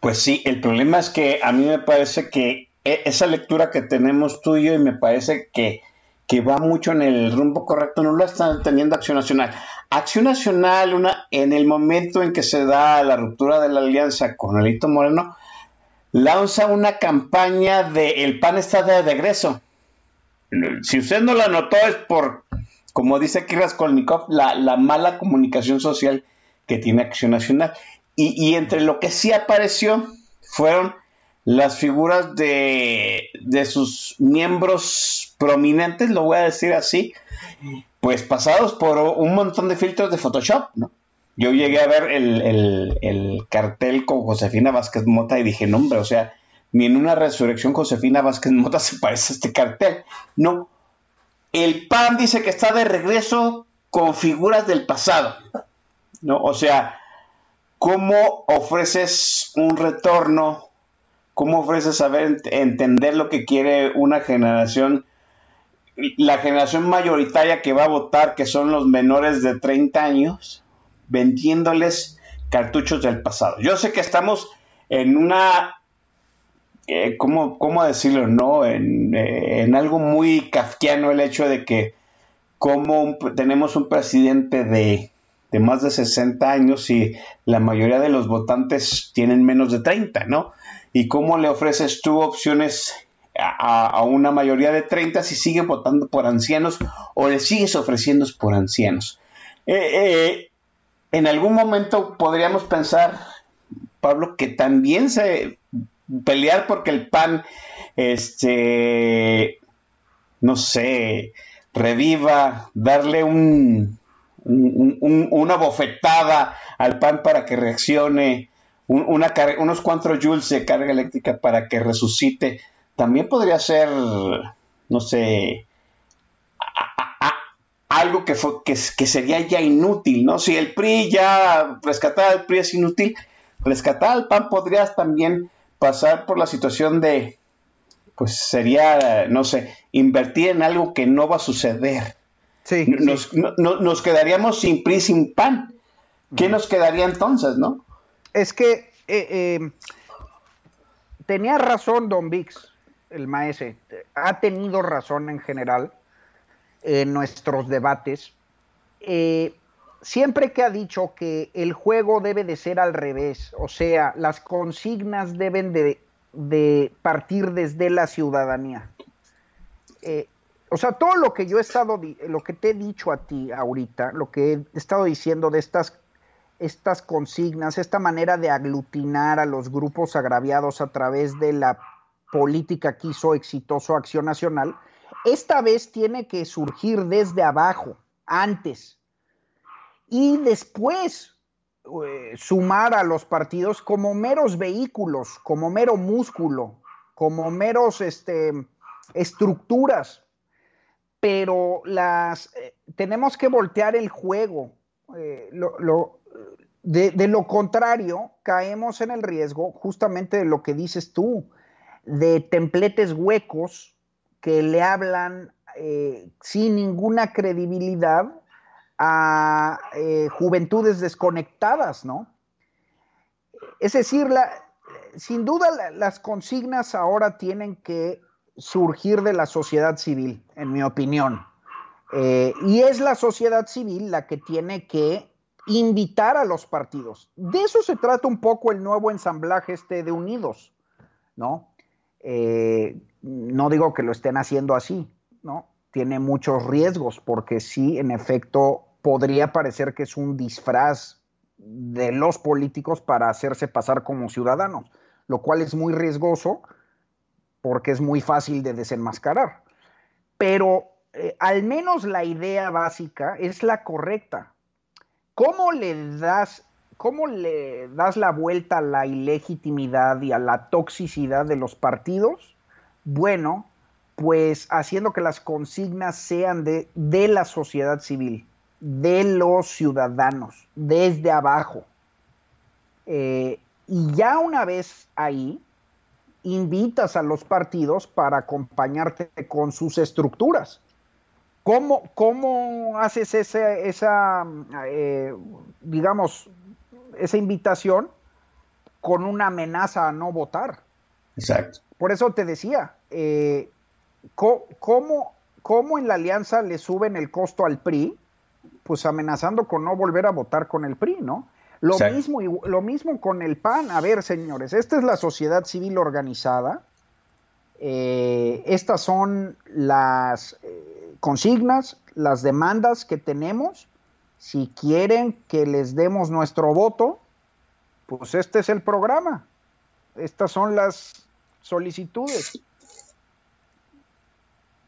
Pues sí, el problema es que a mí me parece que e, esa lectura que tenemos tú y me parece que, va mucho en el rumbo correcto, no lo está teniendo Acción Nacional. Acción Nacional, una, en el momento en que se da la ruptura de la alianza con Elito Moreno, lanza una campaña de El PAN está de regreso si usted no la notó es por, como dice aquí Raskolnikov, la, la mala comunicación social que tiene Acción Nacional. Y, entre lo que sí apareció fueron las figuras de, de, sus miembros prominentes, lo voy a decir así, pues pasados por un montón de filtros de Photoshop, ¿no? Yo llegué a ver el, el, el cartel con Josefina Vázquez Mota y dije, no, hombre, o sea, ni en una resurrección Josefina Vázquez Mota se parece a este cartel. No. El PAN dice que está de regreso con figuras del pasado. ¿No? O sea, ¿cómo ofreces un retorno? ¿Cómo ofreces saber entender lo que quiere una generación? La generación mayoritaria que va a votar, que son los menores de 30 años, vendiéndoles cartuchos del pasado. Yo sé que estamos en una eh, ¿cómo, decirlo? ¿no? Eh, en, algo muy kafkiano el hecho de que como tenemos un presidente de, más de 60 años y la mayoría de los votantes tienen menos de 30, ¿no? Y cómo le ofreces tú opciones a, una mayoría de 30 si sigue votando por ancianos o le sigues ofreciendo por ancianos. Eh, en algún momento podríamos pensar, Pablo, que también se pelear porque el PAN, este, no sé, reviva, darle un, una bofetada al PAN para que reaccione una unos cuantos joules de carga eléctrica para que resucite, también podría ser, no sé, algo que, fue, que, sería ya inútil, ¿no? Si el PRI ya rescatar al PRI es inútil, rescatar al PAN podrías también pasar por la situación de, pues sería, no sé, invertir en algo que no va a suceder. Sí. Nos, nos quedaríamos sin PRI, sin PAN. ¿Qué nos quedaría entonces, no? Es que eh, eh, tenía razón Don Vix, el maese. Ha tenido razón en general en nuestros debates. Eh, siempre que ha dicho que el juego debe de ser al revés, o sea, las consignas deben de, partir desde la ciudadanía. o sea, todo lo que yo he estado, lo que te he dicho a ti ahorita, lo que he estado diciendo de estas estas consignas, esta manera de aglutinar a los grupos agraviados a través de la política que hizo exitoso Acción Nacional, esta vez tiene que surgir desde abajo, antes, y después eh, sumar a los partidos como meros vehículos, como mero músculo, como meros este, estructuras. Pero las eh, tenemos que voltear el juego. Eh, lo, de, lo contrario, caemos en el riesgo justamente de lo que dices tú, de templetes huecos que le hablan sin ninguna credibilidad a eh, juventudes desconectadas, ¿no? Es decir, sin duda las consignas ahora tienen que surgir de la sociedad civil, en mi opinión. Eh, y es la sociedad civil la que tiene que invitar a los partidos. De eso se trata un poco el nuevo ensamblaje este de Unidos, ¿no? Eh, no digo que lo estén haciendo así, ¿no? Tiene muchos riesgos porque sí, en efecto, podría parecer que es un disfraz de los políticos para hacerse pasar como ciudadanos, lo cual es muy riesgoso porque es muy fácil de desenmascarar. Pero eh, al menos la idea básica es la correcta. ¿Cómo le das, cómo le das la vuelta a la ilegitimidad y a la toxicidad de los partidos? Bueno, pues haciendo que las consignas sean de, de la sociedad civil, de los ciudadanos, desde abajo. Eh, y ya una vez ahí, invitas a los partidos para acompañarte con sus estructuras. ¿Cómo, cómo haces esa, eh, digamos, esa invitación con una amenaza a no votar? Exacto. Por eso te decía, eh, ¿cómo, ¿cómo, en la alianza le suben el costo al PRI? Pues amenazando con no volver a votar con el PRI, ¿no? Lo, mismo, lo mismo con el PAN. A ver, señores, esta es la sociedad civil organizada. Eh, estas son las consignas, las demandas que tenemos. Si quieren que les demos nuestro voto, pues este es el programa. Estas son las solicitudes.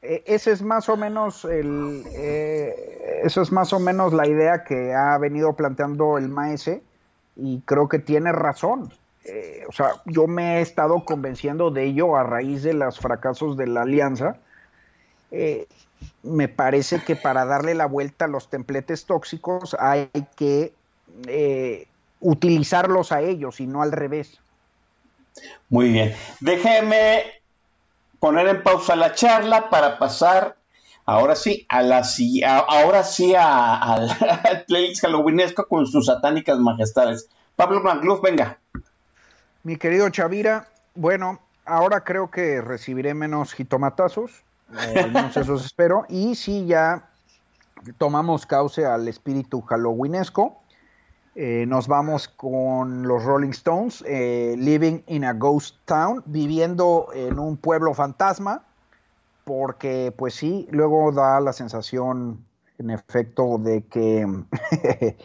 E, ese es más o menos el, eh, eso es más o menos la idea que ha venido planteando el maese y creo que tiene razón. Eh, o sea, yo me he estado convenciendo de ello a raíz de los fracasos de la alianza. Eh, me parece que para darle la vuelta a los templetes tóxicos hay que eh, utilizarlos a ellos y no al revés. Muy bien. Déjeme poner en pausa la charla para pasar ahora sí a la ahora sí al playlist halloweenesco con sus satánicas majestades. Pablo Mangluf, venga. Mi querido Chavira, bueno, ahora creo que recibiré menos jitomatazos eso espero. Y si ya tomamos cauce al espíritu halloweenesco, eh, nos vamos con los Rolling Stones, eh, Living in a Ghost Town, viviendo en un pueblo fantasma, porque pues sí, luego da la sensación, en efecto, de que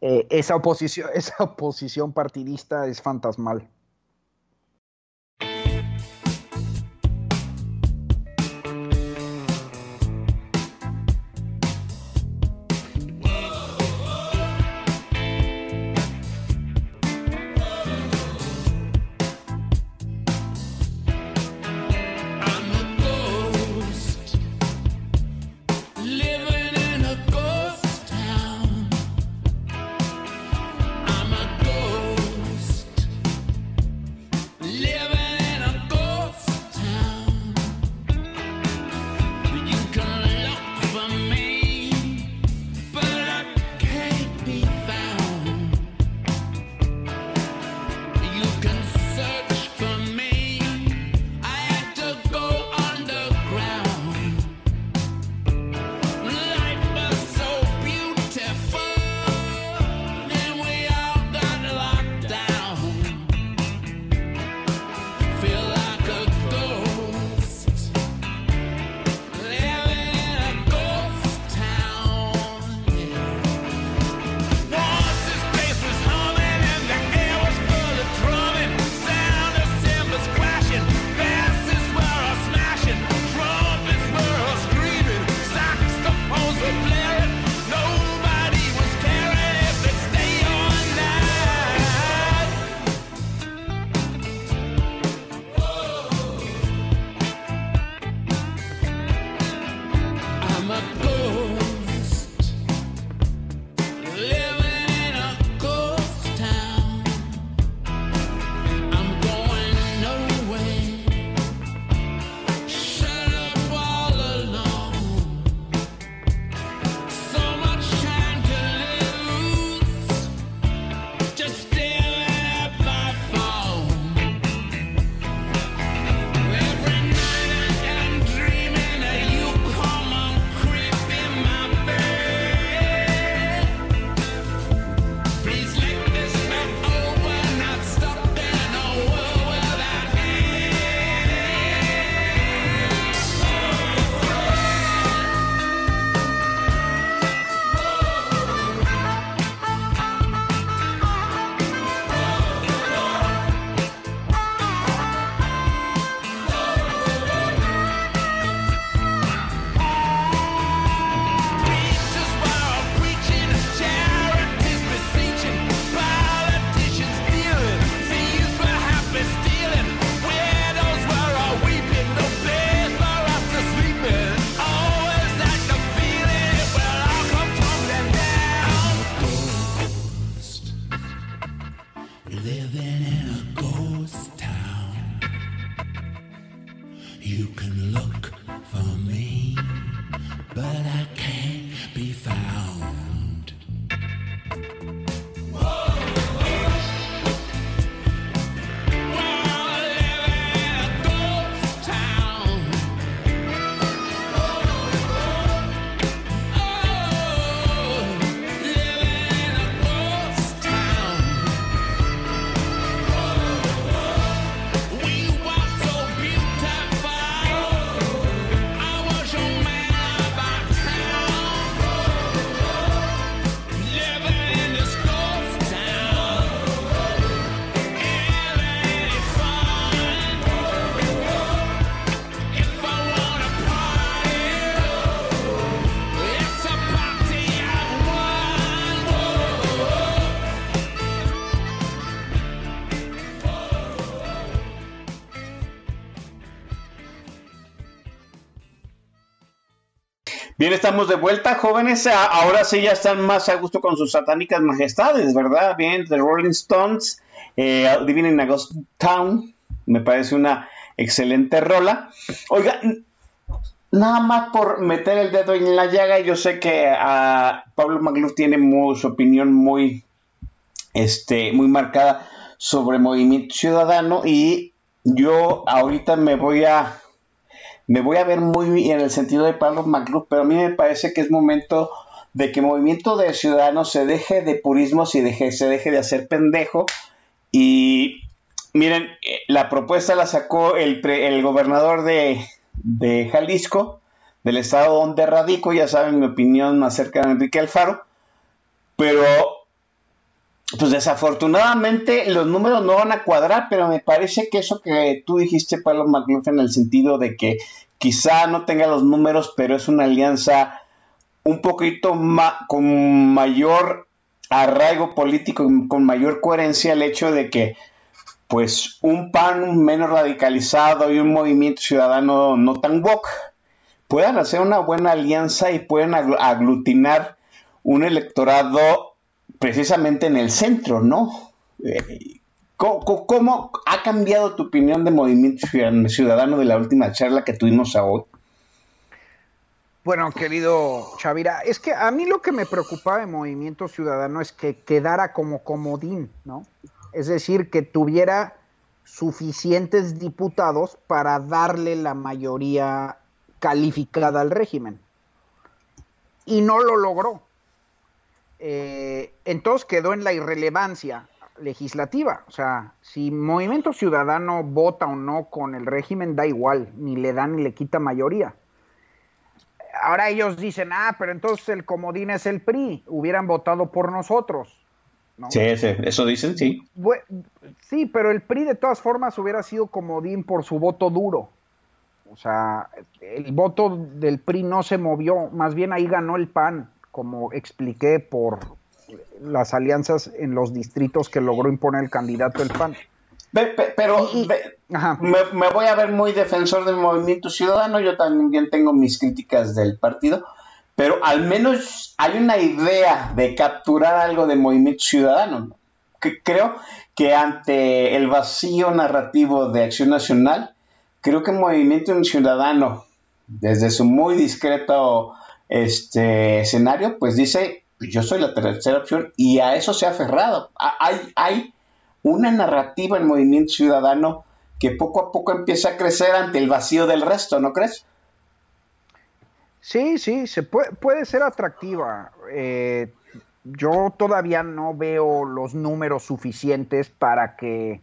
eh, esa, oposición, esa oposición partidista es fantasmal. Bien, estamos de vuelta, jóvenes. A- Ahora sí ya están más a gusto con sus satánicas majestades, ¿verdad? Bien, The Rolling Stones, eh, Living in a Ghost Town, me parece una excelente rola. Oiga, nada más por meter el dedo en la llaga, yo sé que a Pablo Magluf tiene su opinión muy, este, muy marcada sobre Movimiento Ciudadano y yo ahorita me voy a me voy a ver muy en el sentido de Pablo Macluf, pero a mí me parece que es momento de que Movimiento de Ciudadanos se deje de purismos y deje, se deje de hacer pendejo. Y miren, eh, la propuesta la sacó el, pre- el gobernador de, de Jalisco, del estado donde radico, ya saben mi opinión acerca de Enrique Alfaro, pero pues desafortunadamente los números no van a cuadrar, pero me parece que eso que tú dijiste, Pablo McLaughlin, en el sentido de que quizá no tenga los números, pero es una alianza un poquito con mayor arraigo político, con mayor coherencia el hecho de que pues un PAN menos radicalizado y un movimiento ciudadano no tan woke puedan hacer una buena alianza y pueden aglu- aglutinar un electorado precisamente en el centro, ¿no? Eh, ¿Cómo, cómo- ha cambiado tu opinión de Movimiento Ciudadano de la última charla que tuvimos a hoy? Bueno, querido Chavira, es que a mí lo que me preocupaba de Movimiento Ciudadano es que quedara como comodín, ¿no? Es decir, que tuviera suficientes diputados para darle la mayoría calificada al régimen. Y no lo logró. Eh, entonces quedó en la irrelevancia legislativa. O sea, si Movimiento Ciudadano vota o no con el régimen, da igual, ni le da ni le quita mayoría ahora ellos dicen, ah, pero entonces el comodín es el PRI, hubieran votado por nosotros. ¿no? Sí, sí, eso dicen, sí. Sí, pero el PRI de todas formas hubiera sido comodín por su voto duro. O sea, el voto del PRI no se movió, más bien ahí ganó el PAN, como expliqué por las alianzas en los distritos que logró imponer el candidato del PAN. Pero ve- me, me voy a ver muy defensor del movimiento ciudadano, yo también tengo mis críticas del partido, pero al menos hay una idea de capturar algo de movimiento ciudadano. ¿no? Que creo que ante el vacío narrativo de Acción Nacional, creo que Movimiento Ciudadano, desde su muy discreto este, escenario, pues dice, yo soy la tercera opción y a eso se ha aferrado. Hay, hay una narrativa en Movimiento Ciudadano que poco a poco empieza a crecer ante el vacío del resto, ¿no crees? Sí, sí, se puede, puede ser atractiva. Eh, yo todavía no veo los números suficientes para que,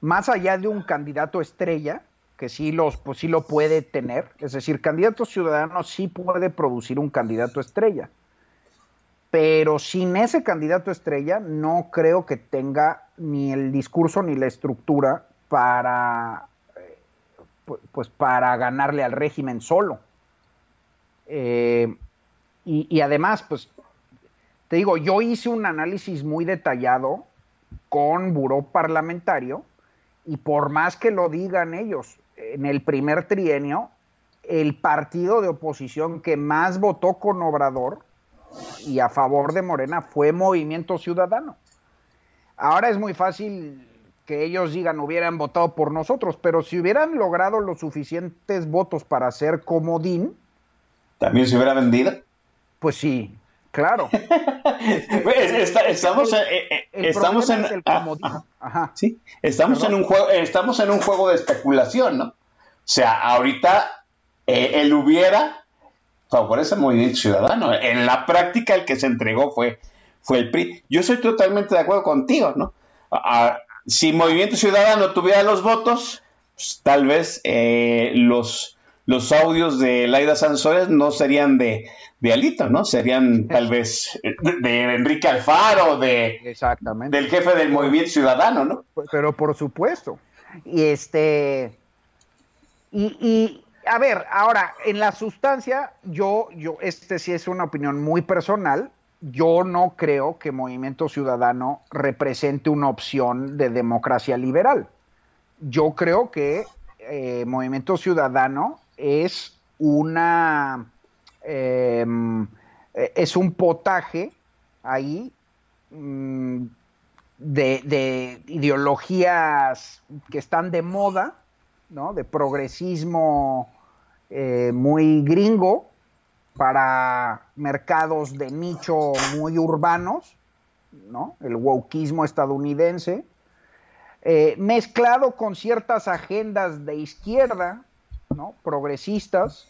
más allá de un candidato estrella, que sí, los, pues sí lo puede tener, es decir, candidato ciudadano sí puede producir un candidato estrella. Pero sin ese candidato estrella no creo que tenga ni el discurso ni la estructura para, eh, pu- pues para ganarle al régimen solo. Eh, y, y además, pues, te digo, yo hice un análisis muy detallado con buró parlamentario y por más que lo digan ellos, en el primer trienio, el partido de oposición que más votó con Obrador y a favor de Morena fue Movimiento Ciudadano. Ahora es muy fácil que ellos digan hubieran votado por nosotros, pero si hubieran logrado los suficientes votos para ser comodín, ¿También se hubiera vendido? pues sí, claro. Está- estamos, eh, eh, El estamos en, es el ah, ajá. Sí, estamos en un juego, eh, estamos en un juego de especulación, ¿no? O sea, ahorita eh, el hubiera favorece al movimiento ciudadano. En la práctica el que se entregó fue, fue el PRI. Yo soy totalmente de acuerdo contigo, ¿no? Ah, si Movimiento Ciudadano tuviera los votos, pues, tal vez eh, los, los audios de Laida Sansores no serían de, de Alito, ¿no? Serían tal vez de, de Enrique Alfaro, de, Exactamente. del jefe del Movimiento Ciudadano, ¿no? Pero por supuesto. Y este. Y, y, a ver, ahora, en la sustancia, yo, yo, este sí es una opinión muy personal. Yo no creo que Movimiento Ciudadano represente una opción de democracia liberal. Yo creo que eh, Movimiento Ciudadano es una. eh, es un potaje ahí mm, de, de ideologías que están de moda, ¿no? De progresismo eh, muy gringo para mercados de nicho muy urbanos, ¿no? El wokismo estadounidense, eh, mezclado con ciertas agendas de izquierda, ¿no? Progresistas,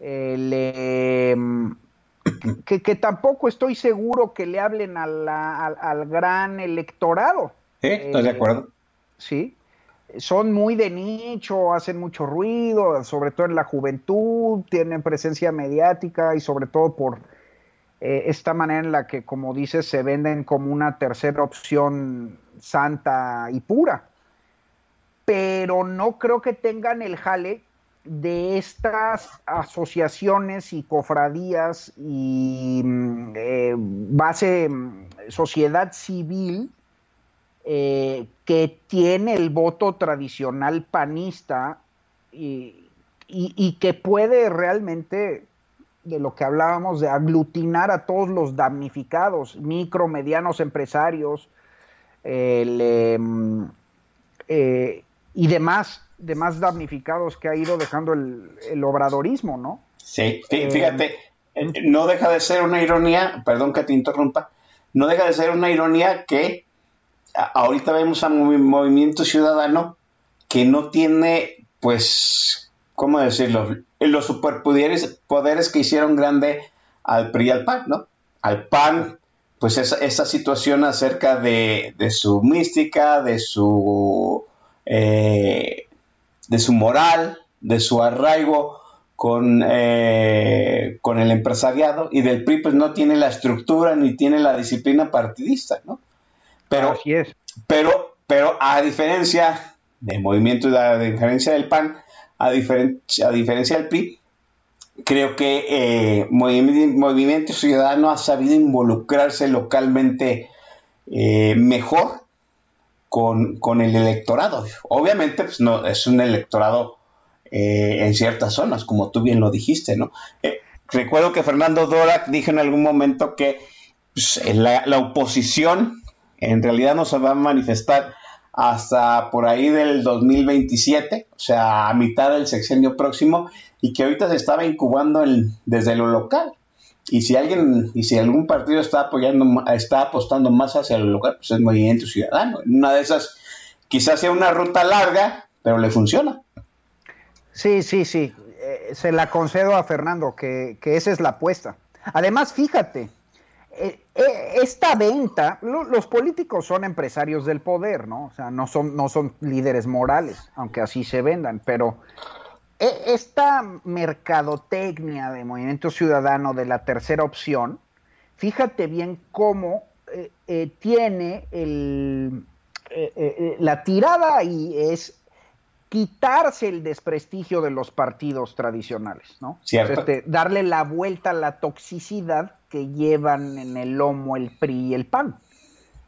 el, em, que, que tampoco estoy seguro que le hablen a la- al, al gran electorado. ¿Sí? ¿Estás de Eh, acuerdo? Sí. Son muy de nicho, hacen mucho ruido, sobre todo en la juventud, tienen presencia mediática y sobre todo por eh, esta manera en la que, como dices, se venden como una tercera opción santa y pura. Pero no creo que tengan el jale de estas asociaciones y cofradías y mm, eh, base mm, sociedad civil eh, que tiene el voto tradicional panista y, y- que puede realmente, de lo que hablábamos, de aglutinar a todos los damnificados, micro, medianos empresarios, el, em, eh, y demás, demás damnificados que ha ido dejando el, el obradorismo, ¿no? Sí, eh, fíjate, eh, no deja de ser una ironía, perdón que te interrumpa, no deja de ser una ironía que ahorita vemos a un movimiento ciudadano que no tiene, pues, ¿cómo decirlo? Los superpoderes poderes que hicieron grande al PRI y al PAN, ¿no? Al PAN, pues esa, esa situación acerca de, de su mística, de su, eh, de su moral, de su arraigo con, eh, con el empresariado y del PRI pues no tiene la estructura ni tiene la disciplina partidista, ¿no? Pero, Así es. pero, pero a diferencia del movimiento, a diferencia del PAN, a, diferen- a diferencia del PRI, creo que eh, Movi- Movimiento Ciudadano ha sabido involucrarse localmente eh, mejor con, con el electorado. Obviamente, pues no, es un electorado eh, en ciertas zonas, como tú bien lo dijiste, ¿no? Eh, recuerdo que Fernando Dorak dijo en algún momento que pues, la, la oposición en realidad no se va a manifestar hasta por ahí del 2027, o sea, a mitad del sexenio próximo, y que ahorita se estaba incubando en- desde lo local. Y si alguien, y si algún partido está apoyando, está apostando más hacia lo local, pues es Movimiento Ciudadano. Una de esas, quizás sea una ruta larga, pero le funciona. Sí, sí, sí. Eh, se la concedo a Fernando, que, que esa es la apuesta. Además, fíjate, eh, eh, esta venta, lo- los políticos son empresarios del poder, ¿no? O sea, no son, no son líderes morales, aunque así se vendan, pero esta mercadotecnia de Movimiento Ciudadano de la tercera opción, fíjate bien cómo eh, eh, tiene el, eh, la tirada ahí es quitarse el desprestigio de los partidos tradicionales, ¿no? Cierto. Este, darle la vuelta a la toxicidad que llevan en el lomo el PRI y el PAN.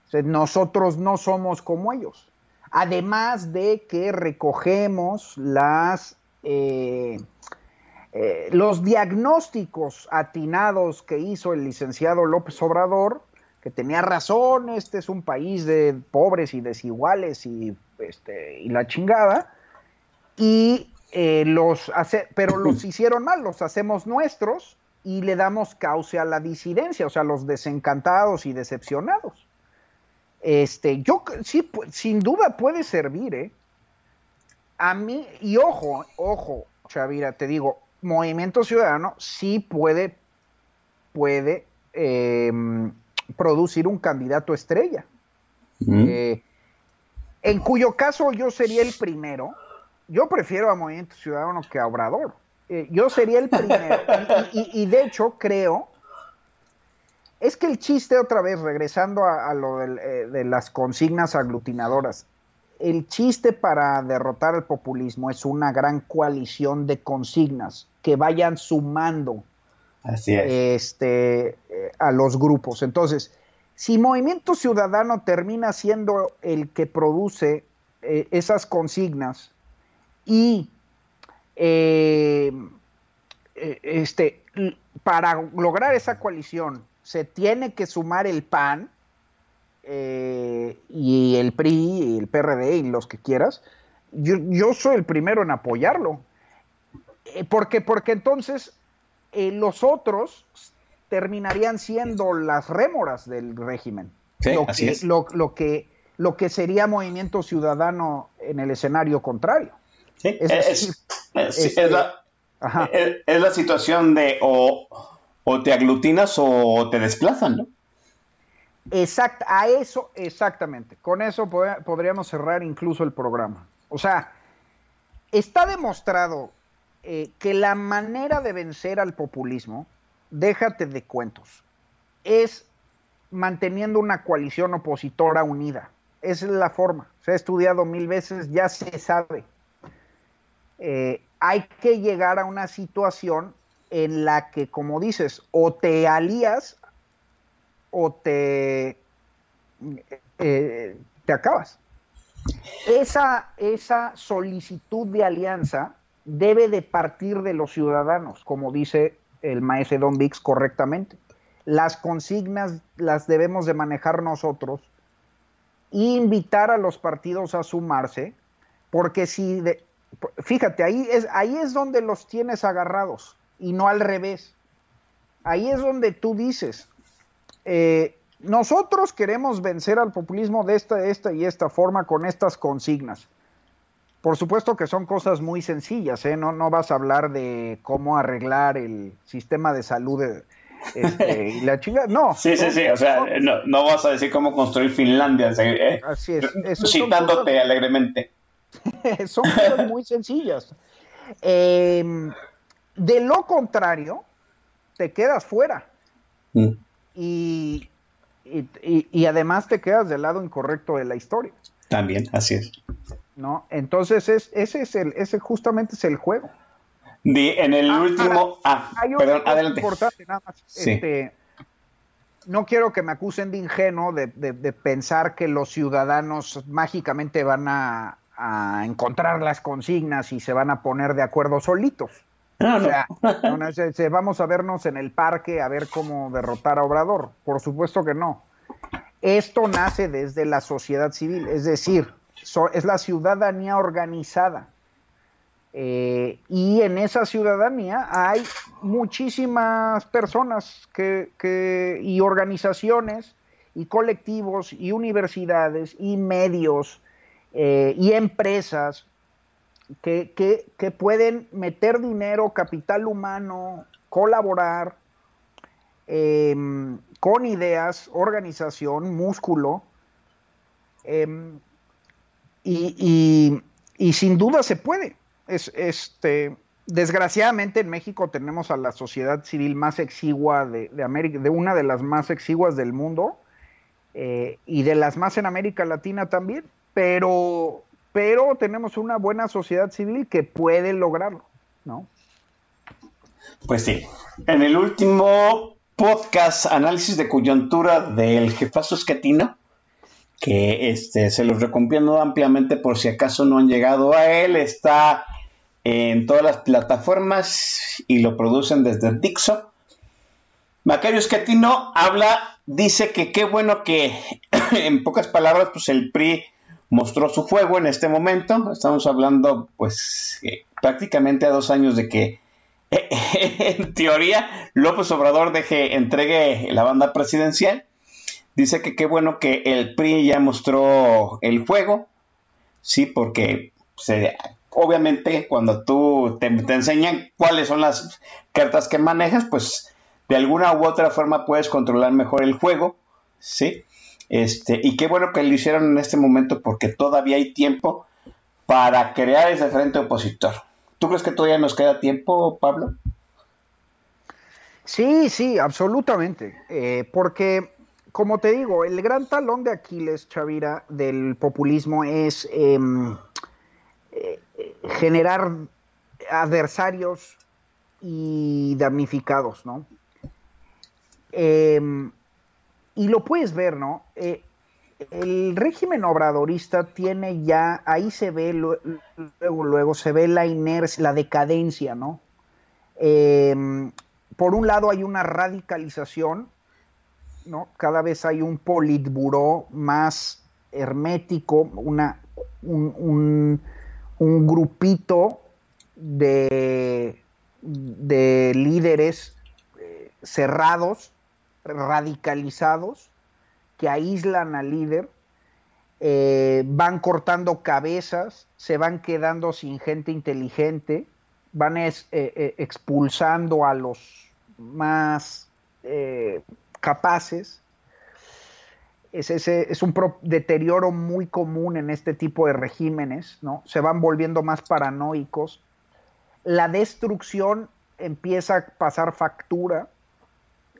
O sea, nosotros no somos como ellos. Además de que recogemos las eh, eh, los diagnósticos atinados que hizo el licenciado López Obrador que tenía razón, este es un país de pobres y desiguales y, este, y la chingada, y eh, los hace, pero los hicieron mal, los hacemos nuestros y le damos cauce a la disidencia, o sea, los desencantados y decepcionados. Este, yo sí, pu- sin duda puede servir, ¿eh? A mí, y ojo, ojo, Chavira, te digo, Movimiento Ciudadano sí puede, puede em, producir un candidato estrella. Eh, en cuyo caso yo sería el primero. Yo prefiero a Movimiento Ciudadano que a Obrador. Eh, yo sería el primero. Y, y- y de hecho creo, es que el chiste otra vez, regresando a, a lo eh, de las consignas aglutinadoras, el chiste para derrotar el populismo es una gran coalición de consignas que vayan sumando Así es. este, eh, a los grupos. Entonces, si Movimiento Ciudadano termina siendo el que produce eh, esas consignas y eh, este, para lograr esa coalición se tiene que sumar el PAN eh, y el PRI y el PRD y los que quieras, yo, yo soy el primero en apoyarlo. Eh, porque, porque entonces eh, los otros terminarían siendo las rémoras del régimen. Sí, lo, así que, es. Lo, lo que, lo que sería movimiento ciudadano en el escenario contrario. Sí, es es, decir, es- sí, este, es la, es la situación de o, o te aglutinas o te desplazan, ¿no? Exact, a eso, exactamente. Con eso pod- podríamos cerrar incluso el programa. O sea, está demostrado eh, que la manera de vencer al populismo, déjate de cuentos, es manteniendo una coalición opositora unida. Esa es la forma. Se ha estudiado mil veces, ya se sabe. Eh, hay que llegar a una situación en la que, como dices, o te alías o te, eh, te acabas. Esa, esa solicitud de alianza debe de partir de los ciudadanos, como dice el maestro Don Vix correctamente. Las consignas las debemos de manejar nosotros e invitar a los partidos a sumarse, porque si, fíjate, ahí es, ahí es donde los tienes agarrados y no al revés. Ahí es donde tú dices, eh, nosotros queremos vencer al populismo de esta, esta y esta forma con estas consignas. Por supuesto que son cosas muy sencillas, ¿eh? no, no vas a hablar de cómo arreglar el sistema de salud de- este, y la chinga. No. Sí, sí, sí. O sea, son- no, no vas a decir cómo construir Finlandia, ¿eh? Así es. Eso citándote alegremente. son cosas muy sencillas. Eh, de lo contrario, te quedas fuera. Mm. Y, y, y- y además te quedas del lado incorrecto de la historia. También, así es. ¿no? Entonces, es, ese, es el, ese justamente es el juego. Di- en el Ah, último. Ah, Hay perdón, adelante. importante, nada más. Sí. Este, no quiero que me acusen de ingenuo de, de- de pensar que los ciudadanos mágicamente van a, a encontrar las consignas y se van a poner de acuerdo solitos. No, O sea, no, no, se- se- vamos a vernos en el parque a ver cómo derrotar a Obrador. Por supuesto que no. Esto nace desde la sociedad civil, es decir, so- es la ciudadanía organizada. Eh, y en esa ciudadanía hay muchísimas personas que, que- y organizaciones y colectivos y universidades y medios eh, y empresas que, que- pueden meter dinero, capital humano, colaborar em, con ideas, organización, músculo. em, y sin duda se puede. Es, este, desgraciadamente en México tenemos a la sociedad civil más exigua de, de América, de una de las más exiguas del mundo eh, y de las más en América Latina también, pero, pero tenemos una buena sociedad civil que puede lograrlo, ¿no? Pues sí. En el último podcast, análisis de coyuntura del jefazo esquetino, que este, se los recomiendo ampliamente por si acaso no han llegado a él, está en todas las plataformas y lo producen desde Dixo. Macario Esquetino habla dice que qué bueno que, en pocas palabras, pues el PRI mostró su fuego en este momento. Estamos hablando, pues, eh, prácticamente a dos años de que, en teoría, López Obrador deje, entregue la banda presidencial. Dice que qué bueno que el PRI ya mostró el fuego, sí, porque se, obviamente cuando tú te, te enseñan cuáles son las cartas que manejas, pues de alguna u otra forma puedes controlar mejor el juego, ¿sí? Este, y qué bueno que lo hicieron en este momento porque todavía hay tiempo para crear ese frente opositor. ¿Tú crees que todavía nos queda tiempo, Pablo? Sí, sí, absolutamente. Eh, porque, como te digo, el gran talón de Aquiles, Chavira, del populismo es em, eh, generar adversarios y damnificados, ¿no? Y lo puedes ver, ¿no? Eh, el régimen obradorista tiene ya, ahí se ve, luego, luego se ve la inercia, la decadencia, ¿no? Em, por un lado hay una radicalización, ¿no? Cada vez hay un politburó más hermético, una, un, un, grupito de, de líderes eh, cerrados radicalizados que aíslan al líder, eh, van cortando cabezas, se van quedando sin gente inteligente, van eh, eh, expulsando a los más capaces. Es, es un deterioro muy común en este tipo de regímenes, ¿no? Se van volviendo más paranoicos. La destrucción empieza a pasar factura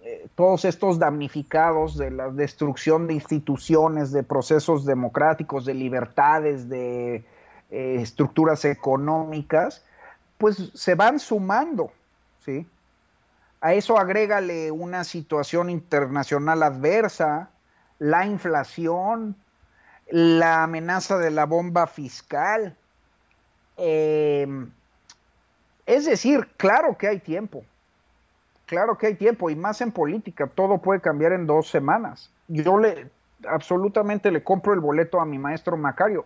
eh, todos estos damnificados de la destrucción de instituciones, de procesos democráticos, de libertades, de eh, estructuras económicas, pues se van sumando, ¿sí? A eso agrégale una situación internacional adversa, la inflación, la amenaza de la bomba fiscal. Eh, es decir, claro que hay tiempo, claro que hay tiempo y más en política, todo puede cambiar en dos semanas. Yo le absolutamente le compro el boleto a mi maestro Macario.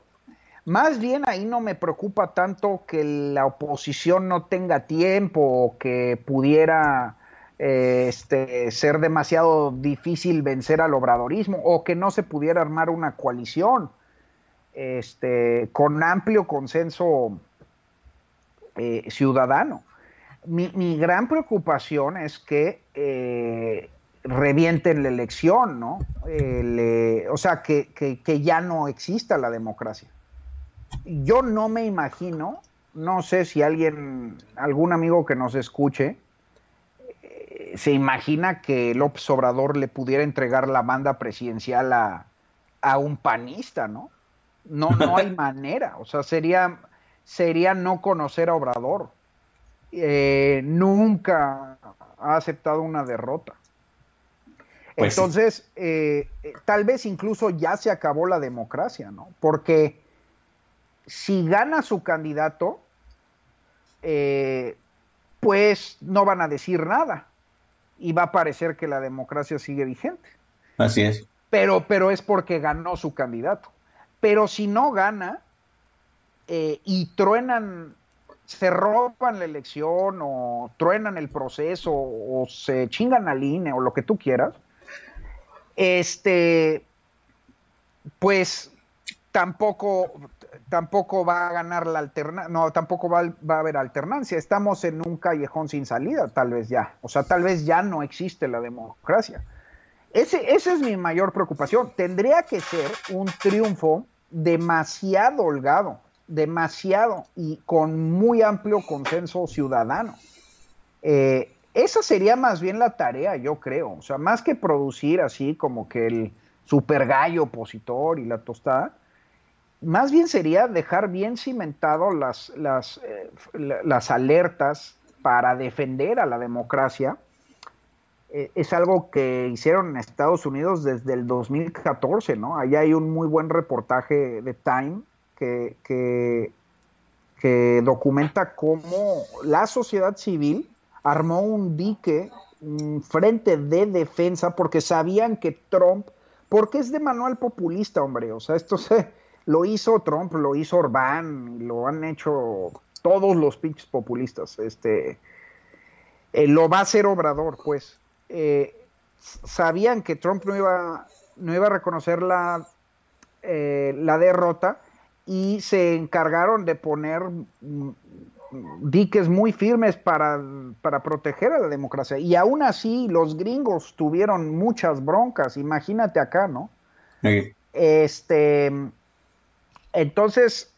Más bien ahí no me preocupa tanto que la oposición no tenga tiempo o que pudiera eh, este, ser demasiado difícil vencer al obradorismo o que no se pudiera armar una coalición este, con amplio consenso eh, ciudadano mi, gran preocupación es que eh, revienten la elección, ¿no? Eh, o sea, que, ya no exista la democracia. Yo no me imagino, no sé si alguien, algún amigo que nos escuche, eh, se imagina que López Obrador le pudiera entregar la banda presidencial a, a un panista, ¿no? No, no hay manera, o sea, sería, sería no conocer a Obrador. Eh, nunca ha aceptado una derrota. Pues Entonces, eh, tal vez incluso ya se acabó la democracia, ¿no? Porque si gana su candidato, eh, pues no van a decir nada y va a parecer que la democracia sigue vigente. Así es. Pero, pero es porque ganó su candidato. Pero si no gana y truenan se roban la elección o truenan el proceso o se chingan al INE o lo que tú quieras, este, pues tampoco, tampoco va a ganar la alternancia, no, tampoco va, va, a haber alternancia. Estamos en un callejón sin salida, tal vez ya. O sea, tal vez ya no existe la democracia. Ese, esa es mi mayor preocupación. Tendría que ser un triunfo demasiado holgado demasiado y con muy amplio consenso ciudadano. Eh, esa sería más bien la tarea, yo creo. O sea, más que producir así como que el super gallo opositor y la tostada, más bien sería dejar bien cimentado las, las, eh, las alertas para defender a la democracia. Eh, es algo que hicieron en Estados Unidos desde el 2014, ¿no? Allá hay un muy buen reportaje de Time que, que, documenta cómo la sociedad civil armó un dique un frente de defensa porque sabían que Trump, porque es de manual populista, hombre, o sea, esto se lo hizo Trump, lo hizo Orbán, lo han hecho todos los pinches populistas, este, eh, lo va a hacer Obrador, pues. Eh, sabían que Trump no iba, no iba a reconocer la, eh, la derrota y se encargaron de poner mm, diques muy firmes para, para, proteger a la democracia. Y aún así los gringos tuvieron muchas broncas, imagínate acá, ¿no? Sí. Este, entonces,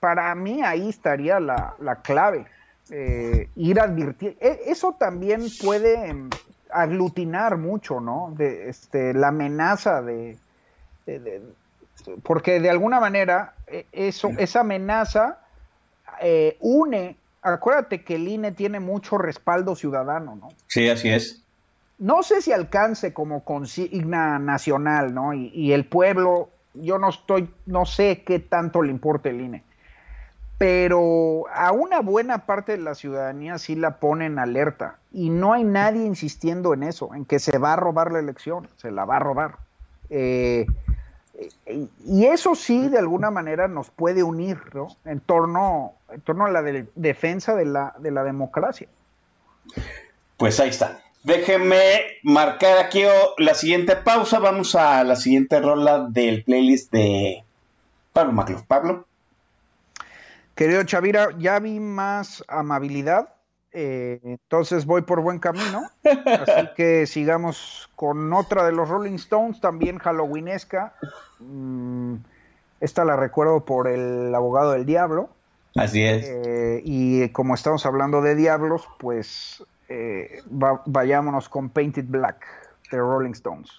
para mí ahí estaría la, la clave, eh, ir advirtiendo. Eso también puede aglutinar mucho, ¿no? De, este, la amenaza de, de, de, porque de alguna manera eso, esa amenaza eh, une, acuérdate que el INE tiene mucho respaldo ciudadano, ¿no? Sí, así es. No sé si alcance como consigna nacional, ¿no? Y, y el pueblo, yo no estoy, no sé qué tanto le importa el INE pero a una buena parte de la ciudadanía sí la pone en alerta y no hay nadie insistiendo en eso, en que se va a robar la elección, se la va a robar. Eh, y eso sí, de alguna manera, nos puede unir ¿no? en, torno, en torno a la de, defensa de la, de la democracia. Pues ahí está. Déjenme marcar aquí la siguiente pausa. Vamos a la siguiente rola del playlist de Pablo Macluf. Pablo. Querido Chavira, ya vi más amabilidad, eh, entonces voy por buen camino. Así que sigamos con otra de los Rolling Stones, también halloweenesca. Mm, esta la recuerdo por el abogado del diablo. Así es. Eh, y como estamos hablando de diablos, pues eh, va, vayámonos con Painted Black de Rolling Stones.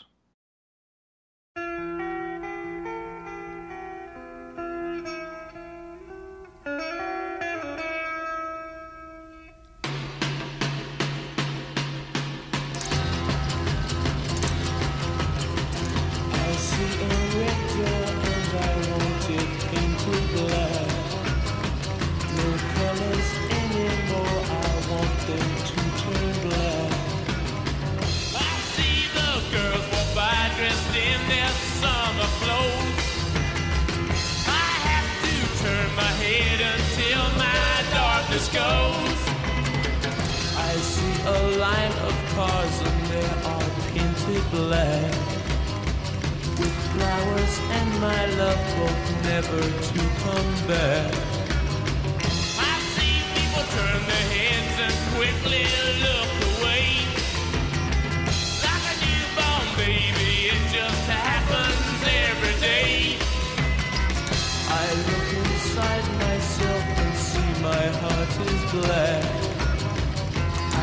black.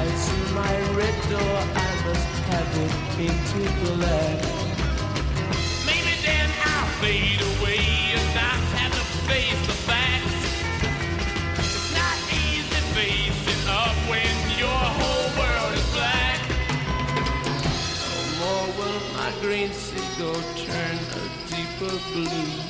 I see my red door, I must have it into black. Maybe then I'll fade away and I have to face the facts. It's not easy facing up when your whole world is black. No more will my green seagull turn a deeper blue.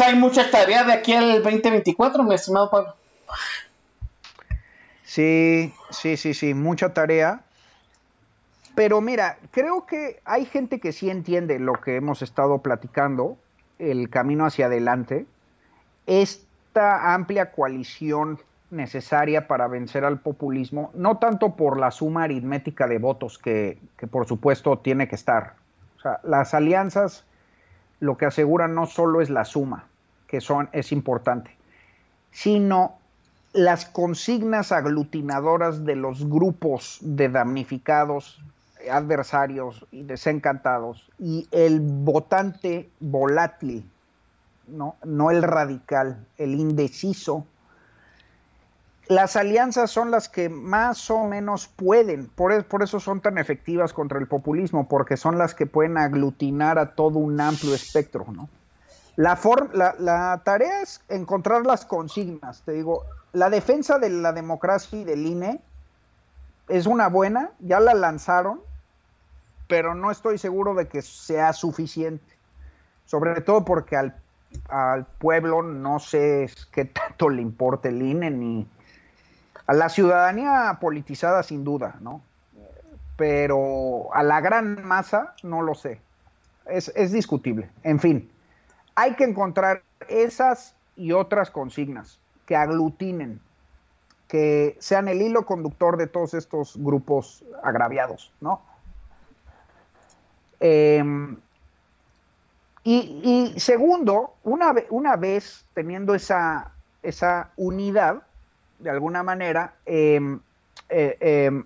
Hay mucha tarea de aquí al 2024, mi estimado Pablo. Sí, sí, sí, sí, mucha tarea. Pero mira, creo que hay gente que sí entiende lo que hemos estado platicando, el camino hacia adelante, esta amplia coalición necesaria para vencer al populismo, no tanto por la suma aritmética de votos que, que por supuesto tiene que estar. O sea, las alianzas lo que aseguran no solo es la suma, que son, es importante, sino las consignas aglutinadoras de los grupos de damnificados, adversarios y desencantados, y el votante volátil, no, no el radical, el indeciso, las alianzas son las que más o menos pueden, por, por, eso son tan efectivas contra el populismo, porque son las que pueden aglutinar a todo un amplio espectro, ¿no? La, tarea es encontrar las consignas, te digo, la defensa de la democracia y del INE es una buena, ya la lanzaron, pero no estoy seguro de que sea suficiente, sobre todo porque al, al pueblo no sé qué tanto le importa el INE ni a la ciudadanía politizada sin duda, ¿no? Pero a la gran masa no lo sé. Es, es discutible. En fin, hay que encontrar esas y otras consignas que aglutinen, que sean el hilo conductor de todos estos grupos agraviados, ¿no? Y, y, segundo, una, una vez teniendo esa, esa unidad, de alguna manera, eh, eh, eh,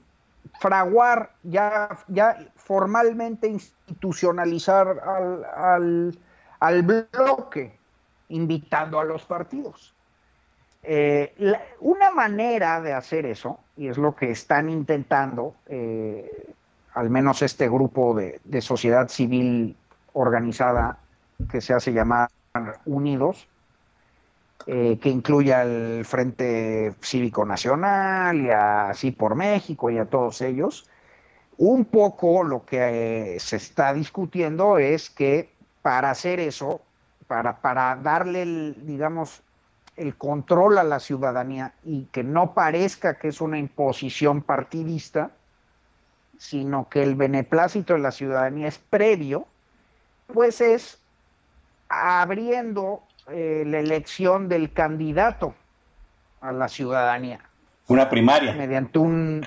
fraguar, ya, ya formalmente institucionalizar al, al, al, bloque, invitando a los partidos. Eh, una manera de hacer eso, y es lo que están intentando, al menos este grupo de, de sociedad civil organizada que se hace llamar Unidos, eh, que incluya el Frente Cívico Nacional y así por México y a todos ellos. Un poco lo que eh, se está discutiendo es que para hacer eso, para, para darle, digamos, el control a la ciudadanía y que no parezca que es una imposición partidista, sino que el beneplácito de la ciudadanía es previo, pues es abriendo eh, la elección del candidato a la ciudadanía. Una primaria. Mediante un,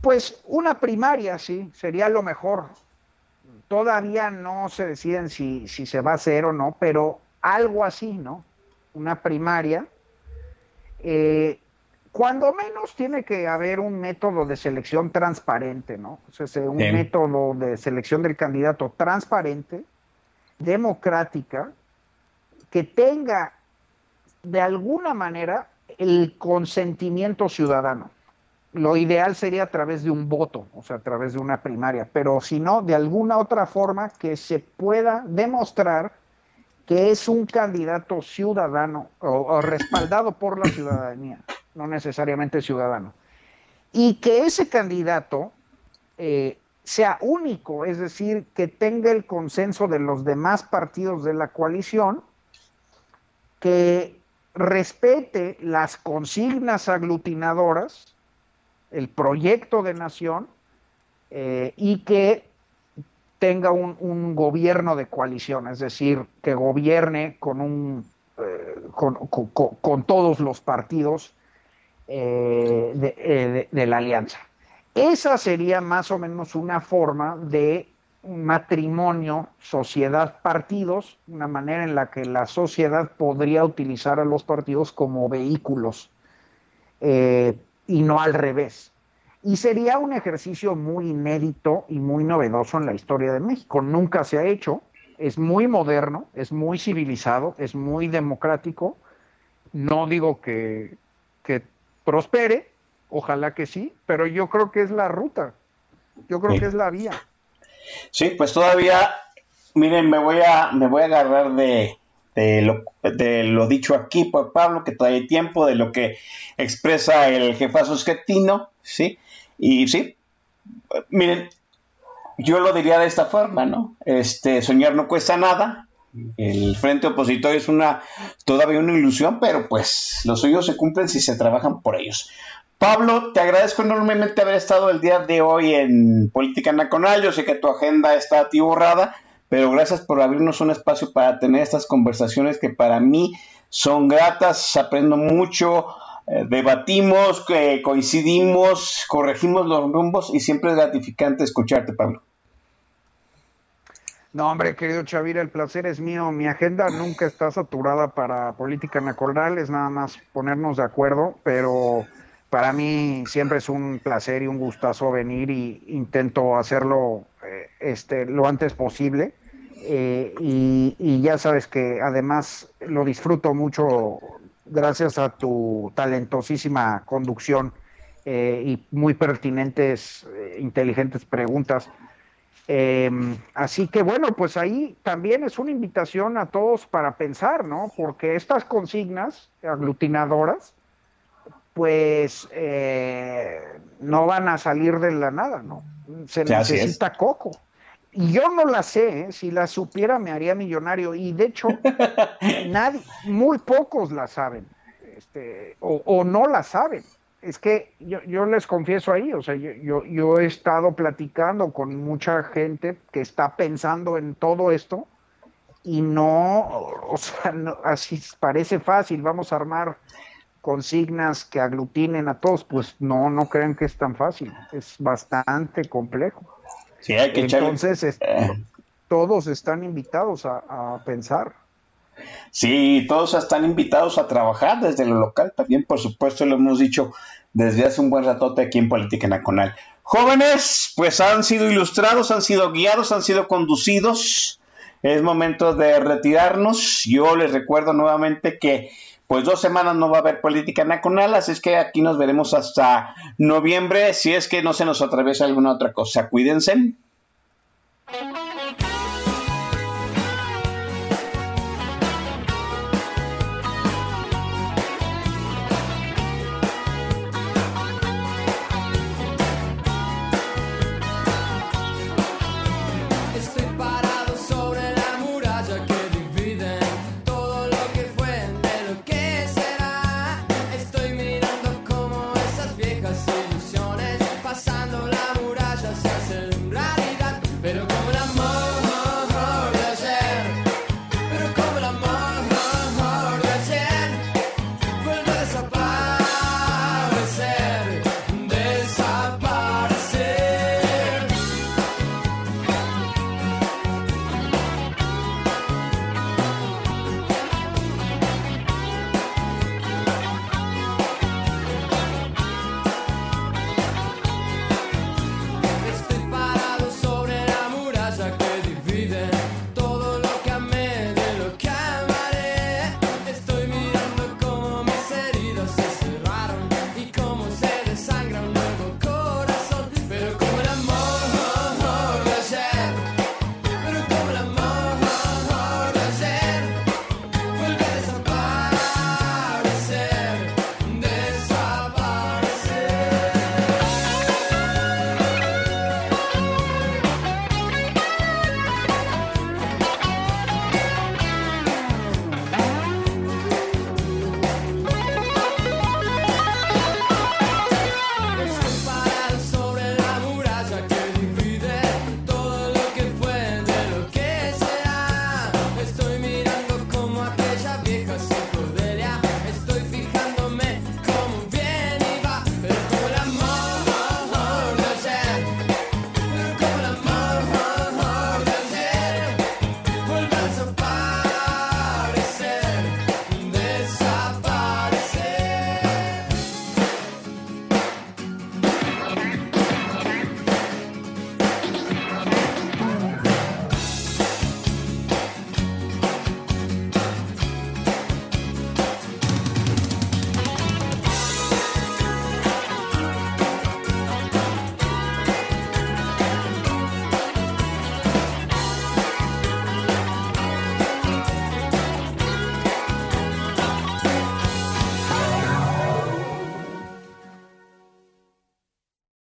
pues una primaria, sí, sería lo mejor. Todavía no se deciden si, si se va a hacer o no, pero algo así, ¿no? Una primaria. Eh, cuando menos tiene que haber un método de selección transparente, ¿no? O sea, un Bien. método de selección del candidato transparente, democrática, que tenga de alguna manera el consentimiento ciudadano. Lo ideal sería a través de un voto, o sea, a través de una primaria, pero si no, de alguna otra forma que se pueda demostrar que es un candidato ciudadano o, respaldado por la ciudadanía, no necesariamente ciudadano, y que ese candidato eh, sea único, es decir, que tenga el consenso de los demás partidos de la coalición respete las consignas aglutinadoras, el proyecto de nación eh, y que tenga un, un, gobierno de coalición, es decir, que gobierne con, un, eh, con, con, con, todos los partidos eh, de, la alianza. Esa sería más o menos una forma de matrimonio, sociedad, partidos, una manera en la que la sociedad podría utilizar a los partidos como vehículos eh, y no al revés. Y sería un ejercicio muy inédito y muy novedoso en la historia de México. Nunca se ha hecho, es muy moderno, es muy civilizado, es muy democrático. No digo que, que prospere, ojalá que sí, pero yo creo que es la ruta, yo creo que es la vía. Sí, pues todavía, miren, me voy a, me voy a agarrar de, de, lo, de lo dicho aquí por Pablo, que todavía hay tiempo, de lo que expresa el jefazo esquetino, ¿sí? Y sí, miren, yo lo diría de esta forma, ¿no? Este, soñar no cuesta nada, El frente opositor es una todavía una ilusión, pero pues los suyos se cumplen si se trabajan por ellos. Pablo, te agradezco enormemente haber estado el día de hoy en Política Nacional. Yo sé que tu agenda está atiborrada, pero gracias por abrirnos un espacio para tener estas conversaciones que para mí son gratas. Aprendo mucho, eh, debatimos, coincidimos, corregimos los rumbos y siempre es gratificante escucharte, Pablo. No, hombre, querido Chavira, el placer es mío. Mi agenda nunca está saturada para política nacional, es nada más ponernos de acuerdo, pero para mí siempre es un placer y un gustazo venir y intento hacerlo eh, este, lo antes posible. Eh, y, ya sabes que además lo disfruto mucho gracias a tu talentosísima conducción eh, y muy pertinentes, inteligentes preguntas. Eh, así que bueno, pues ahí también es una invitación a todos para pensar, ¿no? Porque estas consignas aglutinadoras, pues eh, no van a salir de la nada, ¿no? Se necesita coco. Y yo no la sé, ¿eh? si la supiera me haría millonario. Y de hecho, nadie, muy pocos la saben, este, o, o no la saben. Es que yo, yo les confieso ahí, o sea, yo, yo, yo he estado platicando con mucha gente que está pensando en todo esto y no, o sea, no- así parece fácil, vamos a armar consignas que aglutinen a todos, pues no, no crean que es tan fácil, es bastante complejo. Sí, hay que echarle- Entonces, es- Eh. todos están invitados a, a pensar. Sí, todos están invitados a trabajar desde lo local. También, por supuesto, lo hemos dicho desde hace un buen ratote aquí en Política Nacional. Jóvenes, pues han sido ilustrados, han sido guiados, han sido conducidos. Es momento de retirarnos. Yo les recuerdo nuevamente que pues dos semanas no va a haber política nacional, así es que aquí nos veremos hasta noviembre, si es que no se nos atraviesa alguna otra cosa. Cuídense.